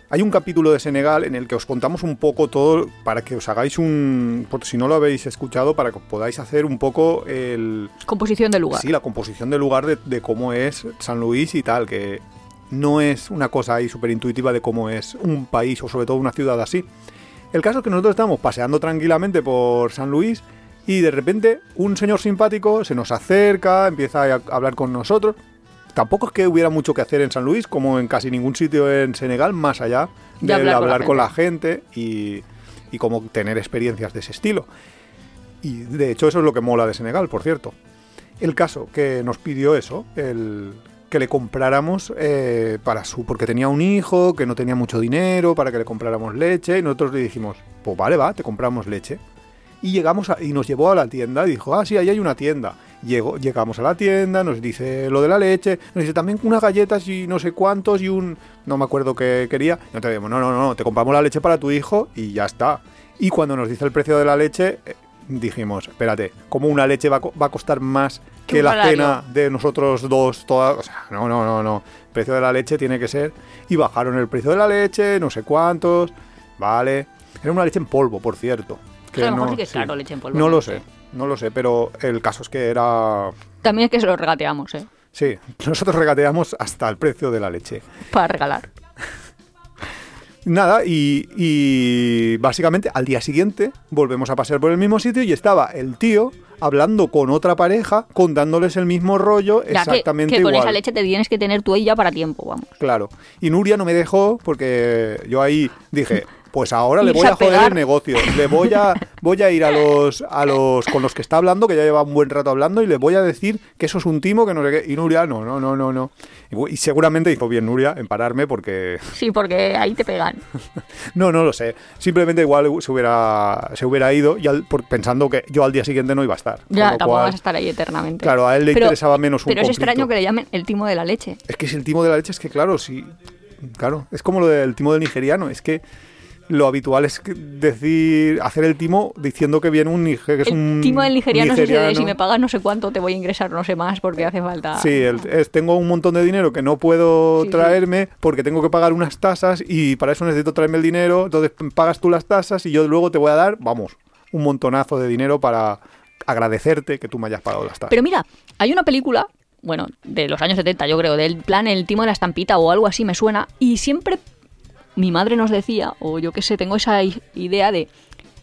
hay un capítulo de Senegal en el que os contamos un poco todo para que os hagáis un, por si no lo habéis escuchado, para que podáis hacer un poco el, Composición del lugar. sí, la composición del lugar de, de cómo es San Luis y tal, que no es una cosa ahí súper intuitiva de cómo es un país o sobre todo una ciudad así. El caso es que nosotros estábamos paseando tranquilamente por San Luis y de repente un señor simpático se nos acerca, empieza a hablar con nosotros. Tampoco es que hubiera mucho que hacer en San Luis, como en casi ningún sitio en Senegal, más allá De de hablar hablar, con con, la la gente y, y como tener experiencias de ese estilo. Y de hecho eso es lo que mola de Senegal, por cierto. El caso que nos pidió eso, el que le compráramos eh, para su, porque tenía un hijo, que no tenía mucho dinero, para que le compráramos leche, y nosotros le dijimos, pues vale, va, te compramos leche. Y llegamos a- y nos llevó a la tienda y dijo, ah, sí, ahí hay una tienda. Llegó, llegamos a la tienda, nos dice lo de la leche, nos dice también unas galletas y no sé cuántos y un... No me acuerdo qué quería. Nosotros dijimos, no, no, no, te compramos la leche para tu hijo y ya está. Y cuando nos dice el precio de la leche, eh, dijimos, espérate, ¿cómo una leche va va a costar más Que la cena de nosotros dos? Todas? O sea, no, no, no, no. El precio de la leche tiene que ser... Y bajaron el precio de la leche, no sé cuántos, vale. Era una leche en polvo, por cierto. Que a lo mejor no- sí que es caro leche en polvo. No lo sé, no lo sé, pero el caso es que era... También es que se lo regateamos, ¿eh? Sí, nosotros regateamos hasta el precio de la leche. Para regalar. Nada, y, y básicamente al día siguiente volvemos a pasar por el mismo sitio y estaba el tío hablando con otra pareja, contándoles el mismo rollo Ya que- exactamente que, con igual. esa leche te tienes que tener tú ahí ya para tiempo, vamos. Claro. Y Nuria no me dejó porque yo ahí dije, pues ahora le voy a a joder el negocio. Le voy a, voy a ir a los, a los con los que está hablando, que ya lleva un buen rato hablando, y le voy a decir que eso es un timo, que no sé qué. Y Nuria, no, no, no, no, no. Y, seguramente hizo bien Nuria en pararme porque Sí, porque ahí te pegan. no, no lo sé. Simplemente igual se hubiera, se hubiera ido y al- por- pensando que yo al día siguiente no iba a estar. Ya, tampoco cual, vas a estar ahí eternamente. Claro, a él le Pero- interesaba menos un Pero es conflicto. extraño que le llamen el timo de la leche. Es que si el timo de la leche es que, claro, sí. Claro, es como lo del timo del nigeriano. Es que lo habitual es decir, hacer el timo diciendo que viene un Niger, que es el un timo del nigeriano, nigeriano. si me pagas no sé cuánto te voy a ingresar no sé más porque hace falta. Sí, el- es, tengo un montón de dinero que no puedo Sí, sí. traerme porque tengo que pagar unas tasas y para eso necesito traerme el dinero. Entonces pagas tú las tasas y yo luego te voy a dar, vamos, un montonazo de dinero para agradecerte que tú me hayas pagado las tasas. Pero mira, hay una película, bueno, de los años 70 yo creo, del plan El timo de la estampita o algo así me suena, y siempre mi madre nos decía, o yo qué sé, tengo esa idea de,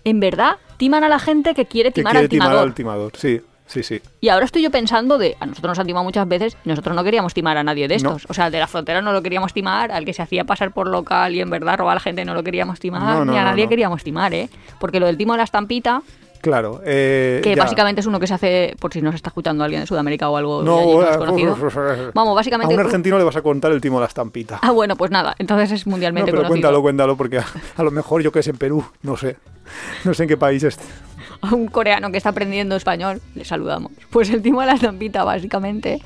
en verdad, timan a la gente que quiere que timar quiere al timar timador. al timador. Sí, sí, sí. Y ahora estoy yo pensando de, a nosotros nos han timado muchas veces, nosotros no queríamos timar a nadie de No. estos. O sea, de la frontera no lo queríamos timar, al que se hacía pasar por local y en verdad robar a la gente no lo queríamos timar, No, no, ni a nadie queríamos timar, ¿eh? Porque lo del timo de la estampita, Claro. eh, que ya. básicamente es uno que se hace, por si nos está escuchando alguien de Sudamérica o algo No, allí más conocido. Vamos, A básicamente... un argentino le vas a contar el timo de la estampita. Ah, bueno, pues nada, entonces es No, mundialmente pero conocido. cuéntalo, cuéntalo, porque a, a lo mejor yo que es en Perú, no sé. No sé en qué país es. A un coreano que está aprendiendo español, le saludamos. Pues el timo de la estampita, básicamente...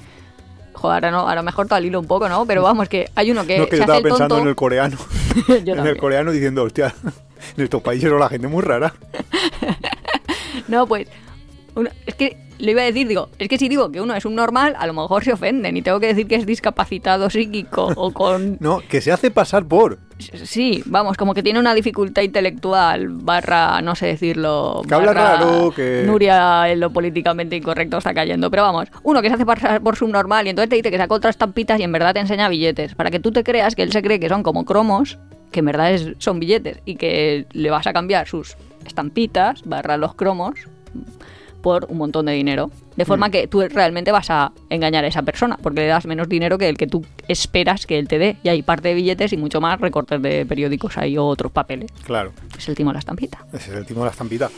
Joder, ahora no, a lo mejor todo al hilo un poco, ¿no? Pero vamos, que hay uno que no, que se yo hace estaba el pensando tonto... en el coreano. En el coreano diciendo, hostia, en estos países o la gente muy rara. No, pues. uno- es que lo iba a decir, digo, es que si digo que uno es un normal, a lo mejor se ofenden y tengo que decir que es discapacitado psíquico o con. No, que se hace pasar por. Sí, vamos, como que tiene una dificultad intelectual, barra, no sé decirlo. Que habla raro, que- Nuria en lo políticamente incorrecto está cayendo. Pero vamos, uno que se hace pasar por subnormal y entonces te dice que sacó otras estampitas y en verdad te enseña billetes. Para que tú te creas que él se cree que son como cromos que en verdad es- son billetes y que le vas a cambiar sus estampitas, barra los cromos, por un montón de dinero. De forma que tú realmente vas a engañar a esa persona, porque le das menos dinero que el que tú esperas que él te dé. Y hay parte de billetes y mucho más recortes de periódicos ahí o otros papeles. Claro. Es el timo de la estampita. Ese es el timo de la estampita.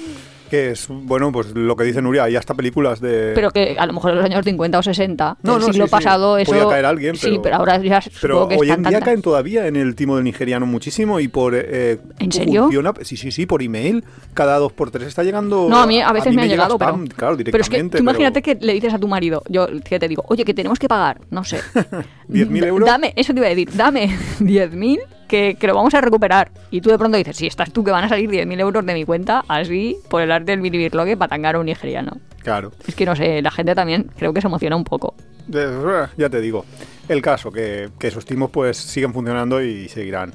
Que es, bueno, pues lo que dice Nuria, hay hasta películas de... Pero que a lo mejor en los años 50 o 60 No, del no, siglo sí, sí. pasado eso... Podía caer alguien, Sí, pero- pero ahora ya Pero que hoy en día tantas. caen todavía en el timo del nigeriano muchísimo y por... eh, ¿En serio? funciona- sí, sí, sí, por email. Cada dos por tres está llegando... No, a mí a veces mí me ha llega llegado, spam, pero... Claro, pero es que directamente. tú imagínate que le dices a tu marido, yo que te digo, oye, que tenemos que pagar, no sé... 10.000 d- euros. Dame, eso te iba a decir, dame 10.000 que, que lo vamos a recuperar. Y tú de pronto dices, si estás tú que van a salir 10.000 euros de mi cuenta, así, por el arte del biribirloque, para tangar a un nigeriano. Claro. Es que no sé, la gente también creo que se emociona un poco. Ya te digo. El caso, que, que esos timos pues siguen funcionando y seguirán.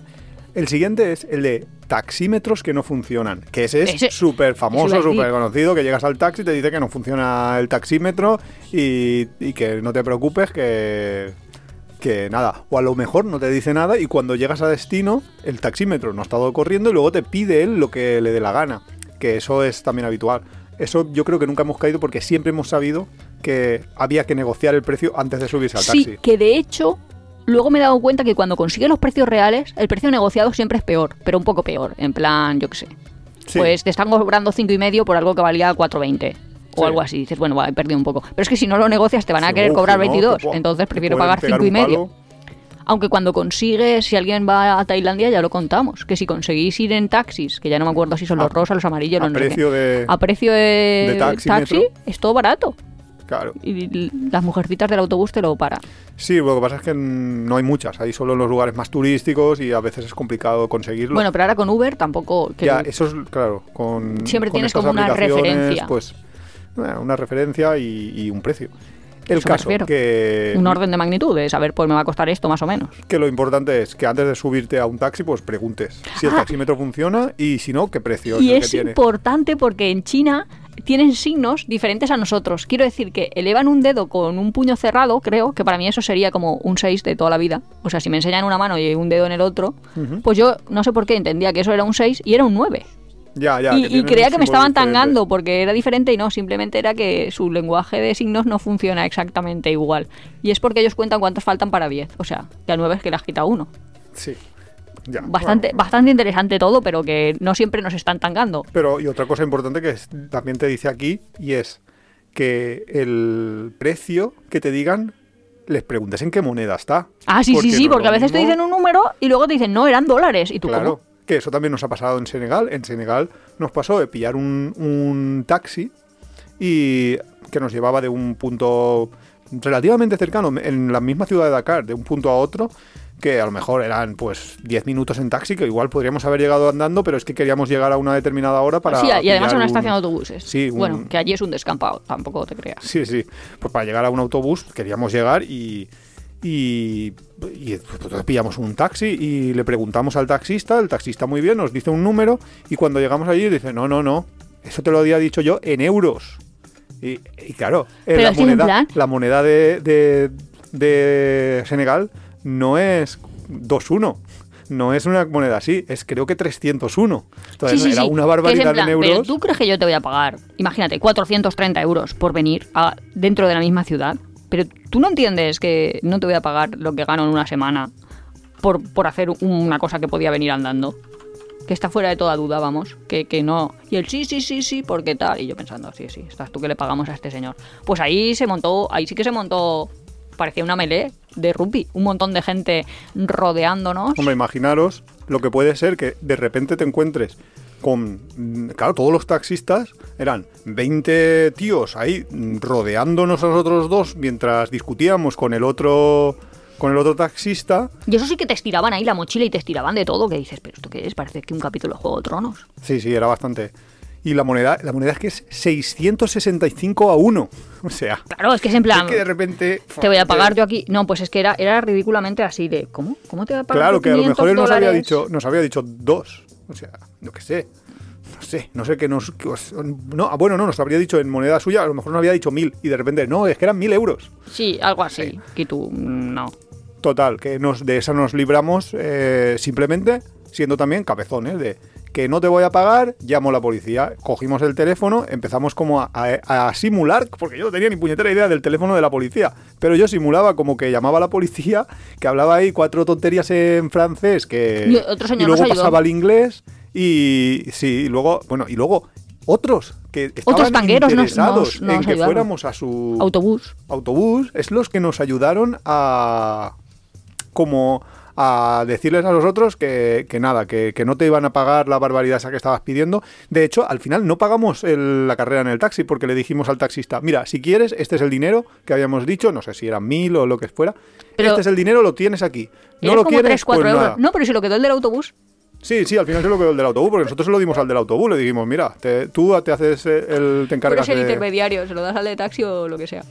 El siguiente es el de taxímetros que no funcionan. Que ese es súper famoso, súper conocido, que llegas al taxi y te dice que no funciona el taxímetro y, y que no te preocupes, que, que nada. O a lo mejor no te dice nada y cuando llegas a destino, el taxímetro no ha estado corriendo y luego te pide él lo que le dé la gana. Que eso es también habitual. Eso yo creo que nunca hemos caído porque siempre hemos sabido que había que negociar el precio antes de subirse al taxi. Sí, que de hecho, luego me he dado cuenta que cuando consigues los precios reales, el precio negociado siempre es peor, pero un poco peor. En plan, yo qué sé. Sí. Pues te están cobrando cinco y medio por algo que valía 4.20 o Sí. algo así. Dices, bueno, va, he perdido un poco. Pero es que si no lo negocias te van a Sí, querer cobrar que no, 22. que, buah, entonces prefiero pagar pegar cinco y un medio. palo. Aunque cuando consigues, si alguien va a Tailandia, ya lo contamos. Que si conseguís ir en taxis, que ya no me acuerdo si son los A- rosas, los amarillos, a los no sé qué, precio de- a precio de, de taxi, es todo barato. Claro. Y las mujercitas del autobús te lo paran. Sí, lo que pasa es que no hay muchas. Hay solo en los lugares más turísticos y a veces es complicado conseguirlo. Bueno, pero ahora con Uber tampoco. que- ya, eso es claro. Con, Siempre con tienes estas como una referencia. Pues una referencia y, y un precio. El Eso caso que, un orden de magnitud, de saber, pues me va a costar esto más o menos. que lo importante es que antes de subirte a un taxi, pues preguntes si el Ah. taxímetro funciona y si no, qué precio Y es que tiene. importante porque en China tienen signos diferentes a nosotros. Quiero decir que elevan un dedo con un puño cerrado, creo, que para mí eso sería como un 6 de toda la vida. O sea, si me enseñan una mano y un dedo en el otro, pues yo no sé por qué entendía que eso era un 6 y era un 9. Ya, ya, y, y creía que me estaban diferentes. tangando porque era diferente y no, simplemente era que su lenguaje de signos no funciona exactamente igual. Y es porque ellos cuentan cuántos faltan para 10. O sea, que a 9 es que le has quitado uno. Sí. Ya, Bastante, bueno. bastante interesante todo, pero que no siempre nos están tangando. Pero, y otra cosa importante que es- también te dice aquí, y es que el precio que te digan, les preguntes en qué moneda está. Ah, sí, sí, sí, no porque a veces te dicen un número y luego te dicen, no, eran dólares. Y tú, Claro, ¿cómo? Que eso también nos ha pasado en Senegal. En Senegal nos pasó de pillar un, un taxi y que nos llevaba de un punto relativamente cercano, en la misma ciudad de Dakar, de un punto a otro, que a lo mejor eran pues 10 minutos en taxi, que igual podríamos haber llegado andando, pero es que queríamos llegar a una determinada hora para... sí, y además a una un- estación de autobuses. Sí, un- Bueno, que allí es un descampado, tampoco te creas. Sí, sí. Pues para llegar a un autobús queríamos llegar y. Y, y, pues, pillamos un taxi y le preguntamos al taxista, el taxista muy bien, nos dice un número y cuando llegamos allí dice, no, no, no, eso te lo había dicho yo en euros. Y, y claro, eh, Pero la, moneda, plan- la moneda de, de, de Senegal no es 2-1. No es una moneda así, es creo que 301. Entonces sí, sí, era sí. una barbaridad plan, en Pero euros. tú crees que yo te voy a pagar, imagínate, 430 euros por venir a, dentro de la misma ciudad. Pero tú no entiendes que no te voy a pagar lo que gano en una semana por, por hacer una cosa que podía venir andando. Que está fuera de toda duda, vamos. Que, que no. Y el sí, sí, sí, sí, porque tal. Y yo pensando, sí, sí, estás tú que le pagamos a este señor. Pues ahí se montó, ahí sí que se montó, parecía una melee de rugby. Un montón de gente rodeándonos. Hombre, imaginaros lo que puede ser que de repente te encuentres con, claro, todos los taxistas eran 20 tíos ahí rodeándonos a nosotros dos mientras discutíamos con el otro con el otro taxista. Y eso sí que te estiraban ahí la mochila y te estiraban de todo. Que dices, pero ¿esto qué es? Parece que un capítulo de Juego de Tronos. Sí, sí, era bastante. Y la moneda, la moneda es que es 665 a 1. O sea, Claro, es que es en plan. es que de repente Te voy a pagar yo aquí. No, pues es que era, era ridículamente así de. ¿Cómo? ¿Cómo te voy a pagar? Claro que a lo 500 mejor él nos había dicho, nos había dicho dos. O sea, no que sé. No sé, no sé qué nos. que os- no, ah, bueno, no, nos habría dicho en moneda suya, a lo mejor nos había dicho mil. Y de repente, no, es que eran mil euros. Sí, algo así. Que tú, mm, no. Total, que nos, de esa nos libramos eh, simplemente siendo también cabezones de que no te voy a pagar, llamo a la policía. Cogimos el teléfono, empezamos como a, a- a simular, porque yo no tenía ni puñetera idea del teléfono de la policía, pero yo simulaba como que llamaba a la policía, que hablaba ahí cuatro tonterías en francés, que Y otro señor luego pasaba al inglés y sí, y luego, bueno, y luego otros que estaban nos- interesados nos- nos en que ayudaron. fuéramos a su Autobús. autobús es los que nos ayudaron a como a decirles a los otros que, que nada, que, que no te iban a pagar la barbaridad esa que estabas pidiendo. De hecho, al final no pagamos el- la carrera en el taxi porque le dijimos al taxista, mira, si quieres, este es el dinero que habíamos dicho, no sé si eran mil o lo que fuera. Pero- este es el dinero, lo tienes aquí. No lo como quieres, 3, 4 pues euros. nada. No, pero si lo quedó el del autobús. Sí, sí, al final se lo quedó el del autobús, porque nosotros se lo dimos al del autobús, le dijimos, mira, te- tú te haces eh, el, te encargas el de... intermediario, se lo das al de taxi o lo que sea.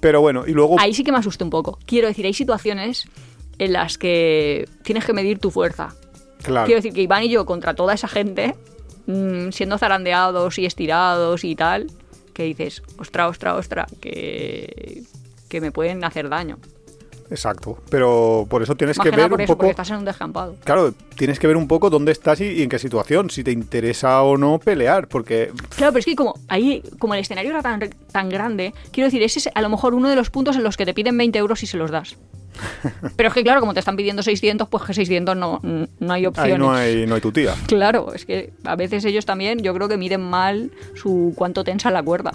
Pero bueno, y luego... Ahí sí que me asusté un poco. Quiero decir, hay situaciones en las que tienes que medir tu fuerza. claro. Quiero decir que Iván y yo contra toda esa gente, mm, siendo zarandeados y estirados y tal, que dices, ostra, ostra, ostra, que, que me pueden hacer daño. Exacto, pero por eso tienes Más que ver por un eso, poco... porque estás en un descampado. Claro, tienes que ver un poco dónde estás y, y en qué situación, si te interesa o no pelear, porque Claro, pero es que como ahí, como el escenario era tan, tan grande, quiero decir, ese es a lo mejor uno de los puntos en los que te piden 20 euros y se los das. Pero es que claro, como te están pidiendo 600, pues que 600 no, no hay opciones. ahí no hay, no hay tu tía. Claro, es que a veces ellos también, yo creo que miden mal su cuánto tensa la cuerda.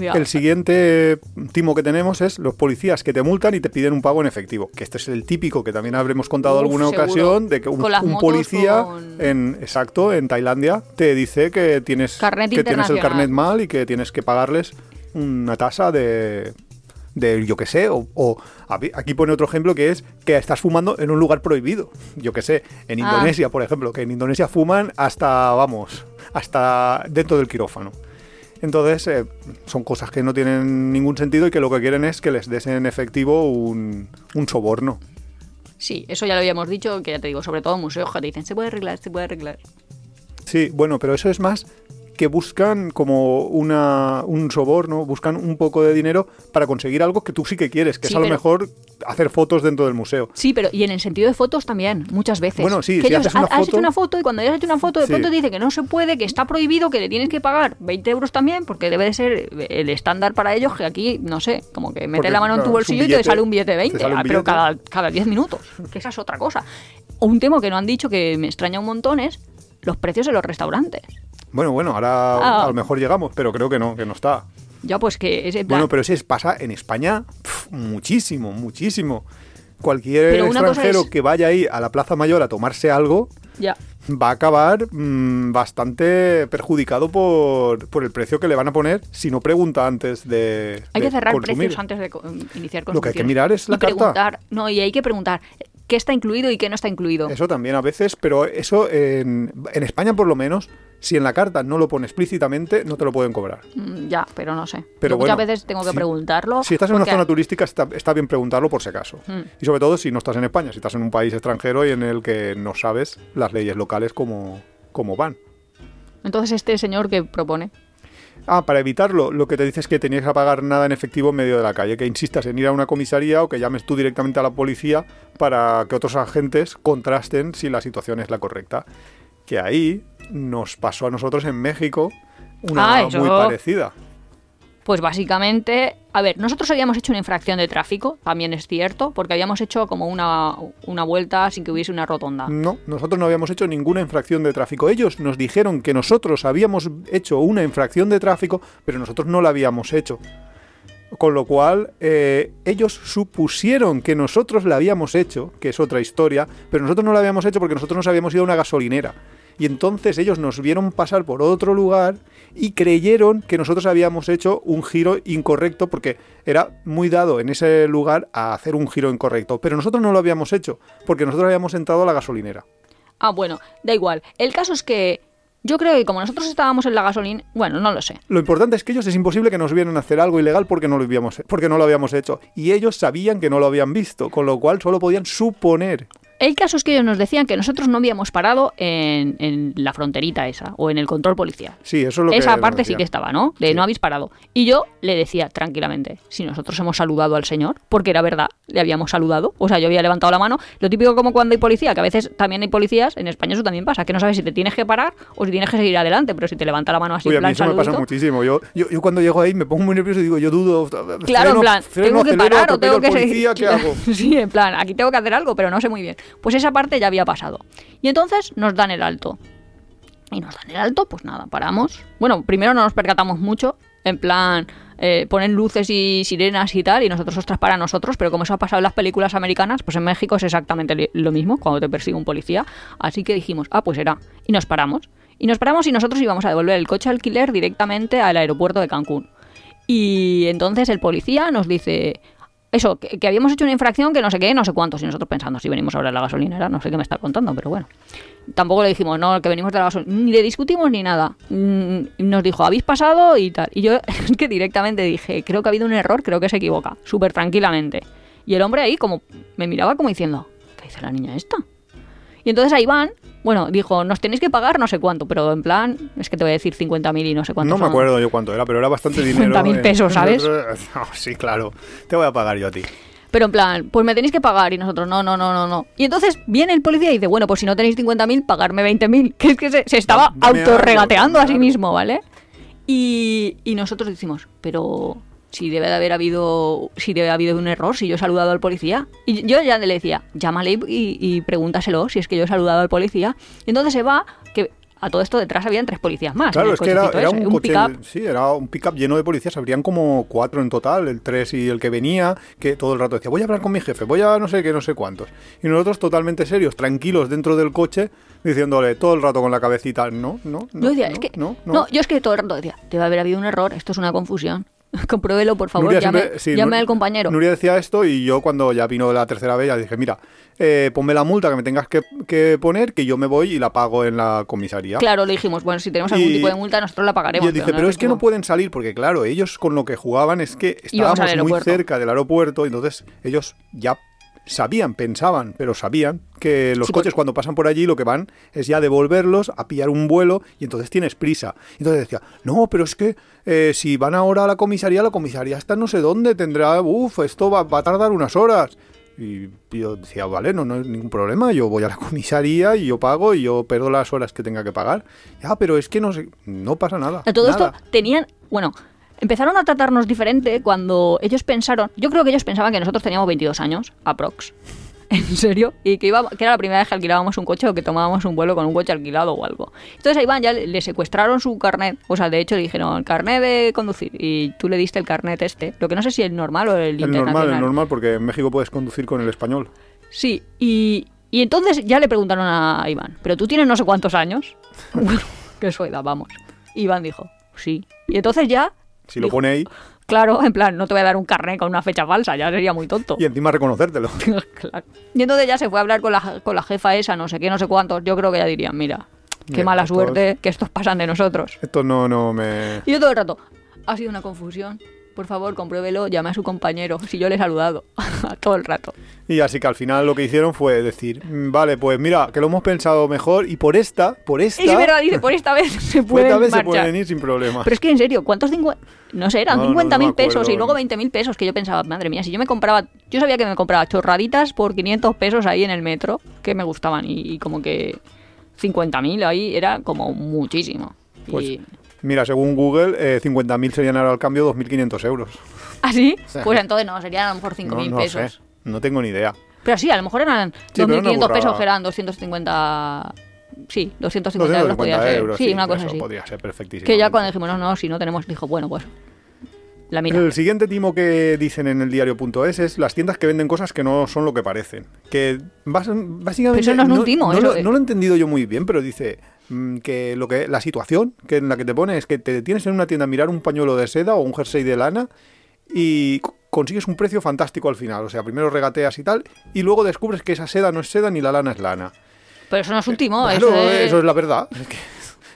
El siguiente timo que tenemos es los policías que te multan y te piden un pago en efectivo. Que este es el típico que también habremos contado Uf, alguna seguro. ocasión de que un, policía con- en exacto en Tailandia te dice que tienes Carnet que tienes el carnet mal y que tienes que pagarles una tasa de de yo que sé o, o aquí pone otro ejemplo que es que estás fumando en un lugar prohibido yo que sé en Ah. Indonesia por ejemplo que en Indonesia fuman hasta vamos hasta dentro del quirófano entonces, eh, son cosas que no tienen ningún sentido y que lo que quieren es que les des en efectivo un, un soborno. sí, eso ya lo habíamos dicho, que ya te digo, sobre todo museos que te dicen, se puede arreglar, se puede arreglar. Sí, bueno, pero eso es más que buscan como una, un soborno, buscan un poco de dinero para conseguir algo que tú sí que quieres, que Sí, es a lo mejor hacer fotos dentro del museo. Sí, pero y en el sentido de fotos también, muchas veces. Bueno, sí, que si ellos haces una ha- has hecho una foto y cuando ya has hecho una foto de Sí. pronto te dice que no se puede, que está prohibido, que le tienes que pagar 20 euros también, porque debe de ser el estándar para ellos, que aquí, no sé, como que metes la mano en tu bolsillo y te sale un billete de te 20, sale un ah, pero cada, cada 10 minutos, que esa es otra cosa. O un tema que no han dicho que me extraña un montón es los precios de los restaurantes. Bueno, bueno, ahora Ah. a lo mejor llegamos, pero creo que no, que no está. Ya pues que ese plan... Bueno, pero si es pasa en España, pf, muchísimo, muchísimo. Cualquier extranjero es- que vaya ahí a la Plaza Mayor a tomarse algo, Ya. va a acabar mm, bastante perjudicado por, por el precio que le van a poner si no pregunta antes de Hay de que cerrar consumir. precios antes de co- iniciar Lo que hay que mirar es la y carta. preguntar, no, y hay que preguntar qué está incluido y qué no está incluido. Eso también a veces, pero eso en, en España por lo menos, si en la carta no lo pone explícitamente, no te lo pueden cobrar. Mm, Ya, pero no sé. Pero Yo muchas bueno, veces tengo que si- preguntarlo. Si estás en una zona turística está, está bien preguntarlo por si acaso. Mm. Y sobre todo si no estás en España, si estás en un país extranjero y en el que no sabes las leyes locales cómo, cómo van. Entonces, este señor que propone. Ah, para evitarlo, lo que te dice es que tenías que pagar nada en efectivo en medio de la calle, que insistas en ir a una comisaría o que llames tú directamente a la policía para que otros agentes contrasten si la situación es la correcta. Que ahí nos pasó a nosotros en México una Ah, muy parecida. Pues básicamente, a ver, nosotros habíamos hecho una infracción de tráfico, también es cierto, porque habíamos hecho como una, una vuelta sin que hubiese una rotonda. No, nosotros no habíamos hecho ninguna infracción de tráfico. Ellos nos dijeron que nosotros habíamos hecho una infracción de tráfico, pero nosotros no la habíamos hecho. Con lo cual, eh, ellos supusieron que nosotros la habíamos hecho, que es otra historia, pero nosotros no la habíamos hecho porque nosotros nos habíamos ido a una gasolinera. Y entonces ellos nos vieron pasar por otro lugar y creyeron que nosotros habíamos hecho un giro incorrecto porque era muy dado en ese lugar a hacer un giro incorrecto. Pero nosotros no lo habíamos hecho porque nosotros habíamos entrado a la gasolinera. Ah, bueno, da igual. El caso es que yo creo que como nosotros estábamos en la gasolina, bueno, no lo sé. Lo importante es que ellos es imposible que nos vieran hacer algo ilegal porque no lo habíamos, porque no lo habíamos hecho. Y ellos sabían que no lo habían visto, con lo cual solo podían suponer El caso es que ellos nos decían que nosotros no habíamos parado en, en la fronterita esa, o en el control policial. Sí, eso es lo que Esa parte sí que estaba, ¿no? De Sí. no habéis parado. Y yo le decía tranquilamente, si nosotros hemos saludado al señor, porque era verdad, le habíamos saludado. O sea, yo había levantado la mano. Lo típico como cuando hay policía, que a veces también hay policías, en España eso también pasa, que no sabes si te tienes que parar o si tienes que seguir adelante, pero si te levanta la mano así, Uy, a mí eso me pasa muchísimo. Yo, yo, yo cuando llego ahí me pongo muy nervioso y digo, yo dudo. Claro, en plan, tengo que parar o tengo que seguir. ¿qué hago? Sí, en plan, aquí tengo que hacer algo, pero no sé muy bien. Pues esa parte ya había pasado. Y entonces nos dan el alto. Y nos dan el alto, pues nada, paramos. Bueno, primero no nos percatamos mucho, en plan, eh, ponen luces y sirenas y tal, y nosotros, ostras, para nosotros, pero como eso ha pasado en las películas americanas, pues en México es exactamente lo mismo, cuando te persigue un policía. Así que dijimos, ah, pues era. Y nos paramos. Y nos paramos y nosotros íbamos a devolver el coche alquiler directamente al aeropuerto de Cancún. Y entonces el policía nos dice, eso, que, habíamos hecho una infracción que no sé qué, no sé cuántos. Y nosotros pensando, si venimos ahora de la gasolinera, no sé qué me está contando, pero bueno. Tampoco le dijimos, no, que venimos de la gasolinera. Ni le discutimos ni nada. Mm, Nos dijo, habéis pasado y tal. Y yo es que directamente dije, creo que ha habido un error, creo que se equivoca. Súper tranquilamente. Y el hombre ahí como me miraba como diciendo, ¿qué dice la niña esta? Y entonces a Iván, bueno, dijo, nos tenéis que pagar no sé cuánto, pero en plan, es que te voy a decir 50.000 y no sé cuánto. No me acuerdo yo cuánto era, pero era bastante dinero. 50.000 en- pesos, ¿sabes? No, sí, claro. Te voy a pagar yo a ti. Pero en plan, pues me tenéis que pagar y nosotros, no, no, no, no, no. Y entonces viene el policía y dice, bueno, pues si no tenéis 50.000, pagarme 20.000. Que es que se, se estaba autorregateando a sí mismo, ¿vale? Y, y nosotros decimos, pero si debe de haber habido si debe haber habido un error, si yo he saludado al policía. Y yo ya le decía, llámale y, y pregúntaselo si es que yo he saludado al policía. Y entonces se va, que a todo esto detrás habían tres policías más. Claro, es que era, un, coche, pick-up. sí, era un pick-up lleno de policías, habrían como cuatro en total, el tres y el que venía, que todo el rato decía, voy a hablar con mi jefe, voy a no sé qué, no sé cuántos. Y nosotros totalmente serios, tranquilos dentro del coche, diciéndole todo el rato con la cabecita, no, no, no. Yo decía, no, es que. no, No, no. yo es que todo el rato decía, debe haber habido un error, esto es una confusión. Compruébelo, por favor, llame, siempre- sí, llame Nur- al compañero. Nuria decía esto y yo cuando ya vino la tercera vez ya dije, mira, eh, ponme la multa que me tengas que, que poner, que yo me voy y la pago en la comisaría. Claro, le dijimos, bueno, si tenemos algún Y- tipo de multa, nosotros la Y pagaremos. él dice, pero es que no pueden salir porque, claro, ellos con lo que jugaban es que estábamos muy cerca del aeropuerto, entonces ellos ya sabían, pensaban, pero sabían que los Sí, coches cuando pasan por allí lo que van es ya devolverlos a pillar un vuelo y entonces tienes prisa. Entonces decía, no, pero es que eh, si van ahora a la comisaría, la comisaría está no sé dónde, tendrá, uff, esto va, va a tardar unas horas. Y yo decía, vale, no, no hay ningún problema, yo voy a la comisaría y yo pago y yo pierdo las horas que tenga que pagar. Ya, pero es que no sé, no pasa nada. A todo nada. esto tenían, bueno, empezaron a tratarnos diferente cuando ellos pensaron, yo creo que ellos pensaban que nosotros teníamos 22 años, aprox. En serio, y que, iba, que era la primera vez que alquilábamos un coche o que tomábamos un vuelo con un coche alquilado o algo. Entonces a Iván ya le, le secuestraron su carnet, o sea, de hecho le dijeron, carnet de conducir, y tú le diste el carnet este, lo que no sé si el normal o el, El normal, el normal, porque en México puedes conducir con el español. Sí, y, y entonces ya le preguntaron a Iván, ¿pero tú tienes no sé cuántos años? Bueno, ¿qué es su edad? Vamos. Iván dijo, sí. Y entonces ya... Si lo pone ahí Claro, en plan, no te voy a dar un carnet con una fecha falsa, ya sería muy tonto. y encima reconocértelo. Claro. Y entonces ya se fue a hablar con la, con la jefa esa, no sé qué, no sé cuántos. Yo creo que ya dirían, mira, qué Mira, mala estos- suerte que estos pasan de nosotros. Esto no, no me... Y yo todo el rato, ha sido una confusión. Por favor, compruébelo, llame a su compañero, si yo le he saludado. todo el rato. Y así que al final lo que hicieron fue decir, "Mm, vale, pues mira, que lo hemos pensado mejor y por esta, por esta, Y es verdad, dice, por esta vez se por pueden esta vez se pueden ir sin problema. Pero es que en serio, ¿cuántos 50? No sé, eran No, no, no 50 mil pesos y luego 20 mil pesos que yo pensaba, madre mía, si yo me compraba, yo sabía que me compraba chorraditas por 500 pesos ahí en el metro, que me gustaban y, y como que 50 mil ahí era como muchísimo. Pues, y, Mira, según Google, eh, 50.000 serían ahora al cambio 2.500 euros. ¿Así? sea, pues entonces no, serían a lo mejor 5 No, pesos. sé, no tengo ni idea. Pero sí, a lo mejor eran una 2.500 pesos eran 250... Sí, 250 euros 250 podía ser. euros, sí, una cosa así. podría ser perfectísimo. Que ya cuando dijimos, no, no, si no tenemos, dijo, bueno, pues la mira. El siguiente timo que dicen en el diario.es es las tiendas que venden cosas que no son lo que parecen. Que básicamente. Pero eso no es un timo, no eso lo, no lo he entendido yo muy bien, pero dice que lo que la situación que en la que te pone es que te detienes en una tienda a mirar un pañuelo de seda o un jersey de lana y consigues un precio fantástico al final. O sea, primero regateas y tal, y luego descubres que esa seda no es seda ni la lana es lana. Pero eso no es un timo, Claro, eso es... eso es la verdad.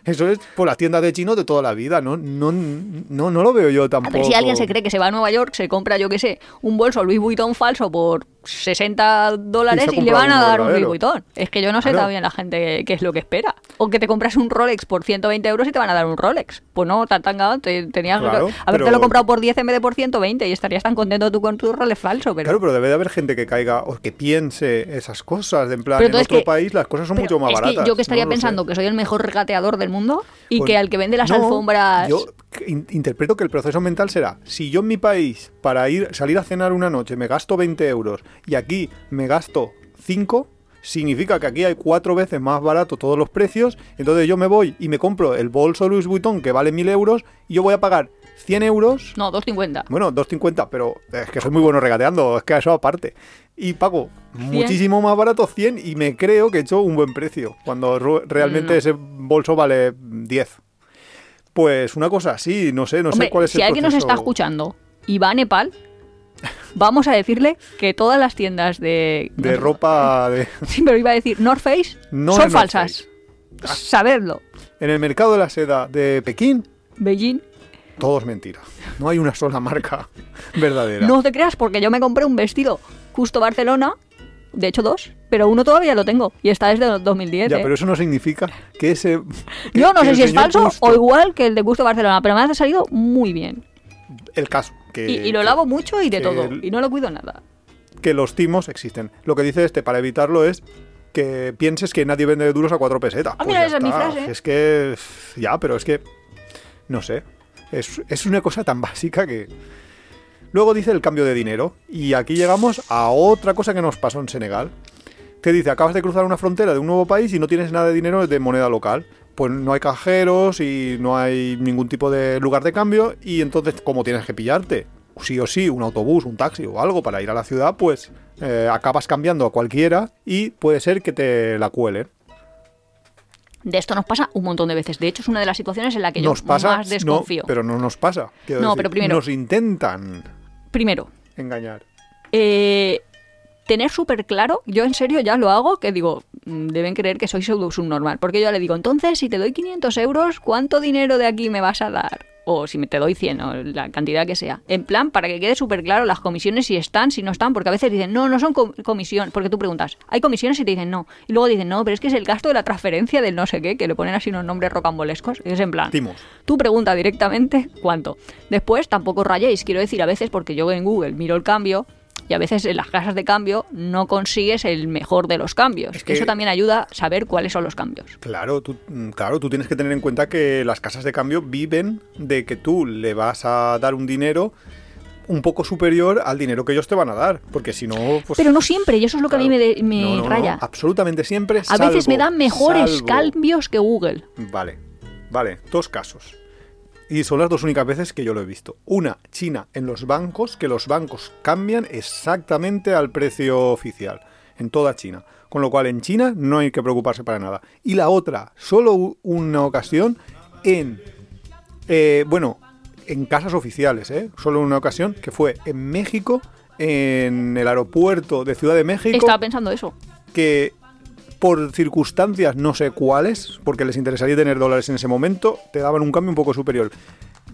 Eso es por las tiendas de chino de toda la vida, no, no, no, no lo veo yo A tampoco. ver si alguien se cree que se va a Nueva York, se compra, yo qué sé, un bolso Louis Vuitton falso por 60 dólares Y le van a dar un Louis. Vuitton. Es que yo no sé Claro. todavía la gente qué es lo que espera. O que te compras un Rolex por 120 euros y te van a dar un Rolex. Pues no, tan tan te, tenías Claro, que haberte pero- lo comprado por 10 en vez de por 120 y estarías tan contento tú con tu Rolex falso. Pero, Claro, pero debe de haber gente que caiga o que piense esas cosas. De en plan, Pero en otro que- país las cosas son pero mucho más es baratas. que yo que estaría no pensando que soy el mejor regateador del mundo y Pues, que al que vende las no, alfombras... Yo in- interpreto que el proceso mental será, si yo en mi país para ir salir a cenar una noche me gasto 20 euros y aquí me gasto 5, significa que aquí hay cuatro veces más barato todos los precios, entonces yo me voy y me compro el bolso Louis Vuitton que vale 1000 euros y yo voy a pagar 100 euros No, 250. bueno, 2.50, pero es que soy muy bueno regateando, es que eso aparte. Y pago muchísimo más barato 100 y me creo que he hecho un buen precio, cuando realmente No. ese bolso vale 10. Pues una cosa así, no sé, no Hombre, sé cuál es si el alguien nos está escuchando y va a Nepal, vamos a decirle que todas las tiendas de... De ropa de... Sí, pero iba a decir North Face No son falsas. Sabedlo. En el mercado de la seda de Pekín, Beijing. todo es mentira. No hay una sola marca verdadera. No te creas porque yo me compré un vestido justo Barcelona, de hecho dos, pero uno todavía lo tengo y está desde 2010. Ya, ¿eh? pero eso no significa que ese... que- Yo no sé si es falso Gusto- o igual que el de Gusto Barcelona, pero me ha salido muy bien. El caso. Que, Y, y lo lavo mucho y de todo. el- Y no lo cuido nada. que los timos existen. Lo que dice este para evitarlo es que pienses que nadie vende duros a cuatro pesetas. Ah, Pues mira, ya esa es mi frase. Es que. Ya, pero es que. No sé. Es, es una cosa tan básica que. Luego dice el cambio de dinero. Y aquí llegamos a otra cosa que nos pasó en Senegal. Que dice, acabas de cruzar una frontera de un nuevo país y no tienes nada de dinero de moneda local. Pues no hay cajeros y no hay ningún tipo de lugar de cambio. Y entonces, ¿cómo tienes que pillarte? Sí o sí, un autobús, un taxi o algo para ir a la ciudad, pues eh, acabas cambiando a cualquiera y puede ser que te la cuelen. De esto nos pasa un montón de veces. De hecho, es una de las situaciones en la que Nos yo pasa, más no, desconfío. pero no nos pasa. No, decir, pero primero- Nos intentan Primero, engañar. eh, tener súper claro, yo en serio ya lo hago, que digo, mm, deben creer que soy pseudo subnormal, porque yo le digo, entonces si te doy 500 euros, ¿cuánto dinero de aquí me vas a dar? O si me te doy 100 o la cantidad que sea. En plan, para que quede súper claro las comisiones si están, si no están, porque a veces dicen, no, no son com- comisión, porque tú preguntas, ¿hay comisiones? Y te dicen no. Y luego dicen, no, pero es que es el gasto de la transferencia del no sé qué, que le ponen así unos nombres rocambolescos. Y es en plan, Timos. Tú pregunta directamente cuánto. Después tampoco rayéis, quiero decir, a veces porque yo en Google miro el cambio y a veces en las casas de cambio no consigues el mejor de los cambios. Es que- Eso también ayuda a saber cuáles son los cambios. Claro tú, mm, claro, tú tienes que tener en cuenta que las casas de cambio viven de que tú le vas a dar un dinero un poco superior al dinero que ellos te van a dar, porque si no, pues... Pero no siempre, y eso es lo que a mí me, claro. de- me No, no, no, raya. absolutamente siempre. a veces me dan mejores salvo- cambios que Google. Vale, vale, dos casos. Y son las dos únicas veces que yo lo he visto. Una, China en los bancos, que los bancos cambian exactamente al precio oficial, en toda China. Con lo cual en China no hay que preocuparse para nada. Y la otra, solo una ocasión en... eh, bueno, en casas oficiales, ¿eh? Solo una ocasión, que fue en México, en el aeropuerto de Ciudad de México Estaba pensando eso. que por circunstancias no sé cuáles, porque les interesaría tener dólares en ese momento, te daban un cambio un poco superior.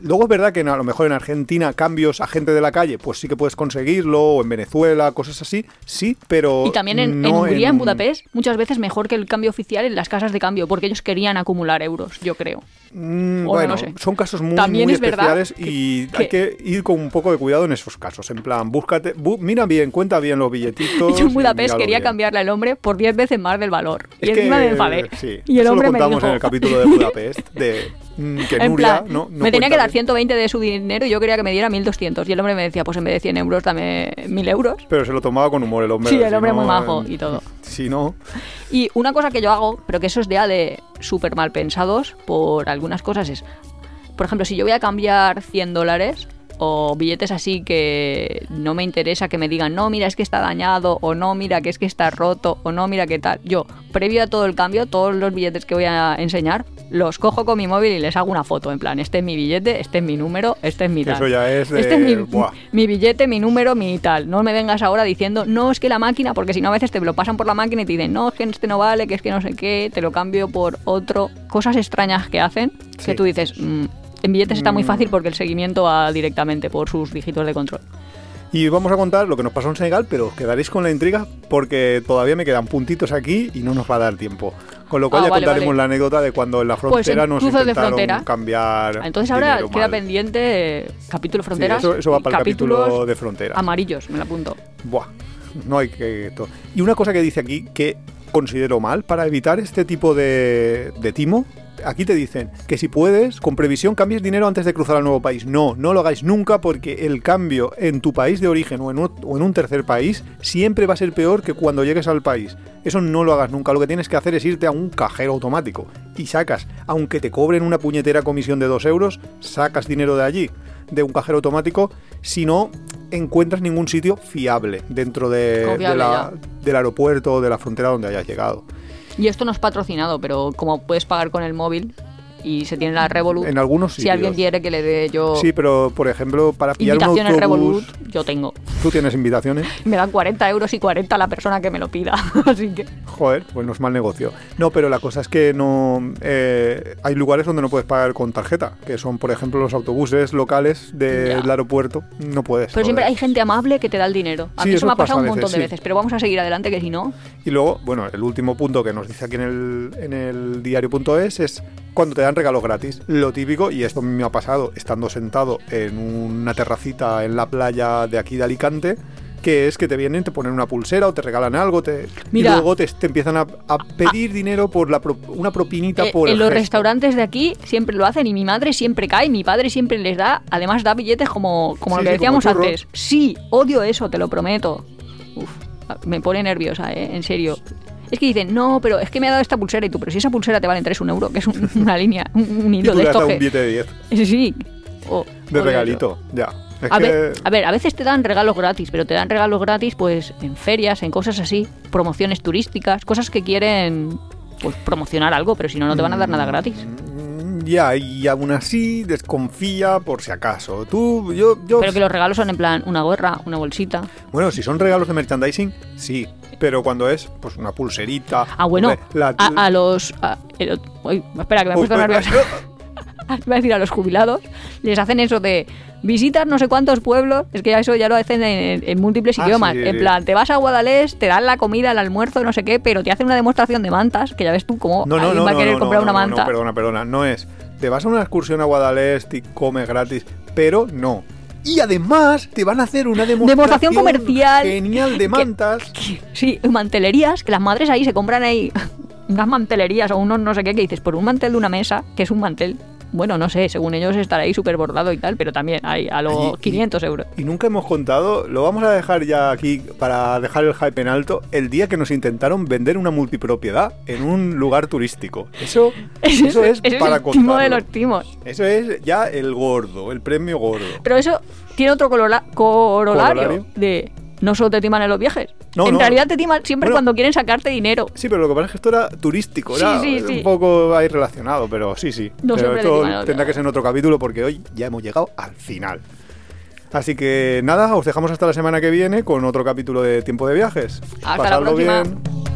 Luego es verdad que a lo mejor en Argentina cambios a gente de la calle, pues sí que puedes conseguirlo, o en Venezuela, cosas así, sí, pero... Y también en, no en Hungría, en Budapest, muchas veces mejor que el cambio oficial en las casas de cambio, porque ellos querían acumular euros, yo creo. Mm, bueno, no sé. son casos muy, También muy es verdad especiales y que- hay que ir con un poco de cuidado en esos casos. En plan, búscate, mira bien, cuenta bien los billetitos. Yo en Budapest quería bien. cambiarle al hombre por 10 veces más del valor. Es y encima que, me enfadé. sí, y el eso hombre lo me contamos dijo... en el capítulo de Budapest, de que En Nuria plan, no, no me tenía que dar bien. 120 de su dinero y yo quería que me diera 1200. Y el hombre me decía, pues en vez de 100 euros, dame 1000 euros. Pero se lo tomaba con humor el hombre. Sí, el si hombre no, muy majo y todo. Si no, Y una cosa que yo hago, pero que eso es ya de súper mal pensados por algunas cosas, es, por ejemplo, si yo voy a cambiar 100 dólares o billetes así que no me interesa que me digan, no, mira, es que está dañado, o no, mira, que es que está roto, o no, mira, qué tal. Yo, previo a todo el cambio, todos los billetes que voy a enseñar, los cojo con mi móvil y les hago una foto, en plan, este es mi billete, este es mi número, este es mi tal. eso ya es de... Este es mi, buah. mi billete, mi número, mi tal. No me vengas ahora diciendo, no, es que la máquina, porque si no a veces te lo pasan por la máquina y te dicen, no, es que este no vale, que es que no sé qué, te lo cambio por otro. Cosas extrañas que hacen que tú dices, "Mm, en billetes está muy Mm. fácil porque el seguimiento va directamente por sus dígitos de control. Y vamos a contar lo que nos pasó en Senegal, pero os quedaréis con la intriga porque todavía me quedan puntitos aquí y no nos va a dar tiempo. Con lo cual Ah, ya vale, contaremos vale. la anécdota de cuando en la Pues frontera en nos de intentaron frontera. cambiar. Entonces ahora queda mal. pendiente capítulo Sí, fronteras. eso, eso va para el capítulo de frontera. amarillos, me lo apunto. Buah, no hay que... to- Y una cosa que dice aquí que considero mal para evitar este tipo de, de timo. Aquí te dicen que si puedes, con previsión, cambies dinero antes de cruzar al nuevo país. No, no lo hagáis nunca porque el cambio en tu país de origen o en, un, o en un tercer país siempre va a ser peor que cuando llegues al país. Eso no lo hagas nunca. Lo que tienes que hacer es irte a un cajero automático y sacas, aunque te cobren una puñetera comisión de 2 euros, sacas dinero de allí, de un cajero automático, si no encuentras ningún sitio fiable dentro de, Confiable, de la- del aeropuerto o de la frontera donde hayas llegado. Y esto no es patrocinado, pero como puedes pagar con el móvil y se tiene la Revolut, En algunos si sitios. alguien quiere que le dé yo Sí, pero por ejemplo, para pillar un invitaciones autobús, Revolut, yo tengo. tú tienes invitaciones. Me dan 40 euros y 40 la persona que me lo pida. Así que. Joder, pues no es mal negocio. No, pero la cosa es que no eh, hay lugares donde no puedes pagar con tarjeta, que son, por ejemplo, los autobuses locales del aeropuerto. No puedes. Pero siempre hay gente amable que te da el dinero. A Sí, mí eso eso me ha pasa pasado a un veces, montón de sí. veces, pero vamos a seguir adelante que si no. Y luego, bueno, el último punto que nos dice aquí en el, en el diario.es es cuando te dan regalos gratis. Lo típico, y esto me ha pasado estando sentado en una terracita en la playa de aquí de Alicante, que es que te vienen, te ponen una pulsera o te regalan algo, te, Mira. y luego te, te empiezan a, a pedir dinero por la pro- una propinita Eh, por en el los gesto. restaurantes de aquí siempre lo hacen y mi madre siempre cae, mi padre siempre les da, además da billetes como, como Sí, lo que sí, decíamos antes. Sí, odio eso, te lo prometo. Uf, me pone nerviosa, ¿eh? en serio. Es que dicen, no, pero es que me ha dado esta pulsera y tú, pero si esa pulsera te vale 3 un euro, que es un- una línea, un, un Y hilo tú de le has dado un billete de 10 Sí, sí. O- de regalito, ya. Es a que- ver, a ver, a veces te dan regalos gratis, pero te dan regalos gratis pues en ferias, en cosas así, promociones turísticas, cosas que quieren pues promocionar algo, pero si no, no te van a dar nada gratis. Mm, Ya, y aún así desconfía por si acaso. Tú, yo, yo. Pero que los regalos son en plan una gorra, una bolsita. Bueno, si son regalos de merchandising, sí. Pero cuando es, pues una pulserita. Ah, bueno, la- a, a los... a- el- uy, espera, que me he puesto nerviosa. Iba a decir a los jubilados, les hacen eso de visitas no sé cuántos pueblos, es que ya eso ya lo hacen en, en múltiples Ah, idiomas. sí, en plan, te vas a Guadalés, te dan la comida, el almuerzo, no sé qué, pero te hacen una demostración de mantas, que ya ves tú cómo No, no, alguien no, va a querer no, comprar no, una manta. No, perdona, perdona. No es. Te vas a una excursión a Guadalest y comes gratis, pero no. Y además te van a hacer una demostración, Demostración comercial. genial de Que- mantas. Sí, mantelerías, que las madres ahí se compran ahí unas mantelerías o unos no sé qué, que dices, por un mantel de una mesa, que es un mantel, bueno, no sé, según ellos estará ahí súper bordado y tal, pero también hay a los y- 500 euros. Y nunca hemos contado, lo vamos a dejar ya aquí para dejar el hype en alto, el día que nos intentaron vender una multipropiedad en un lugar turístico. Eso, eso es ese para el timo de los timos. Eso es ya el gordo, el premio gordo. Pero eso tiene otro corola- corolario, Corolario. de no solo te timan en los viajes. No, en no. realidad te timan siempre Bueno. cuando quieren sacarte dinero. Sí, pero lo que pasa es que esto era turístico, Sí, era sí, sí. un poco ahí relacionado, pero sí, sí. No pero esto tendrá que ser en otro capítulo porque hoy ya hemos llegado al final. Así que nada, os dejamos hasta la semana que viene con otro capítulo de Tiempo de Viajes. Hasta la próxima. bien.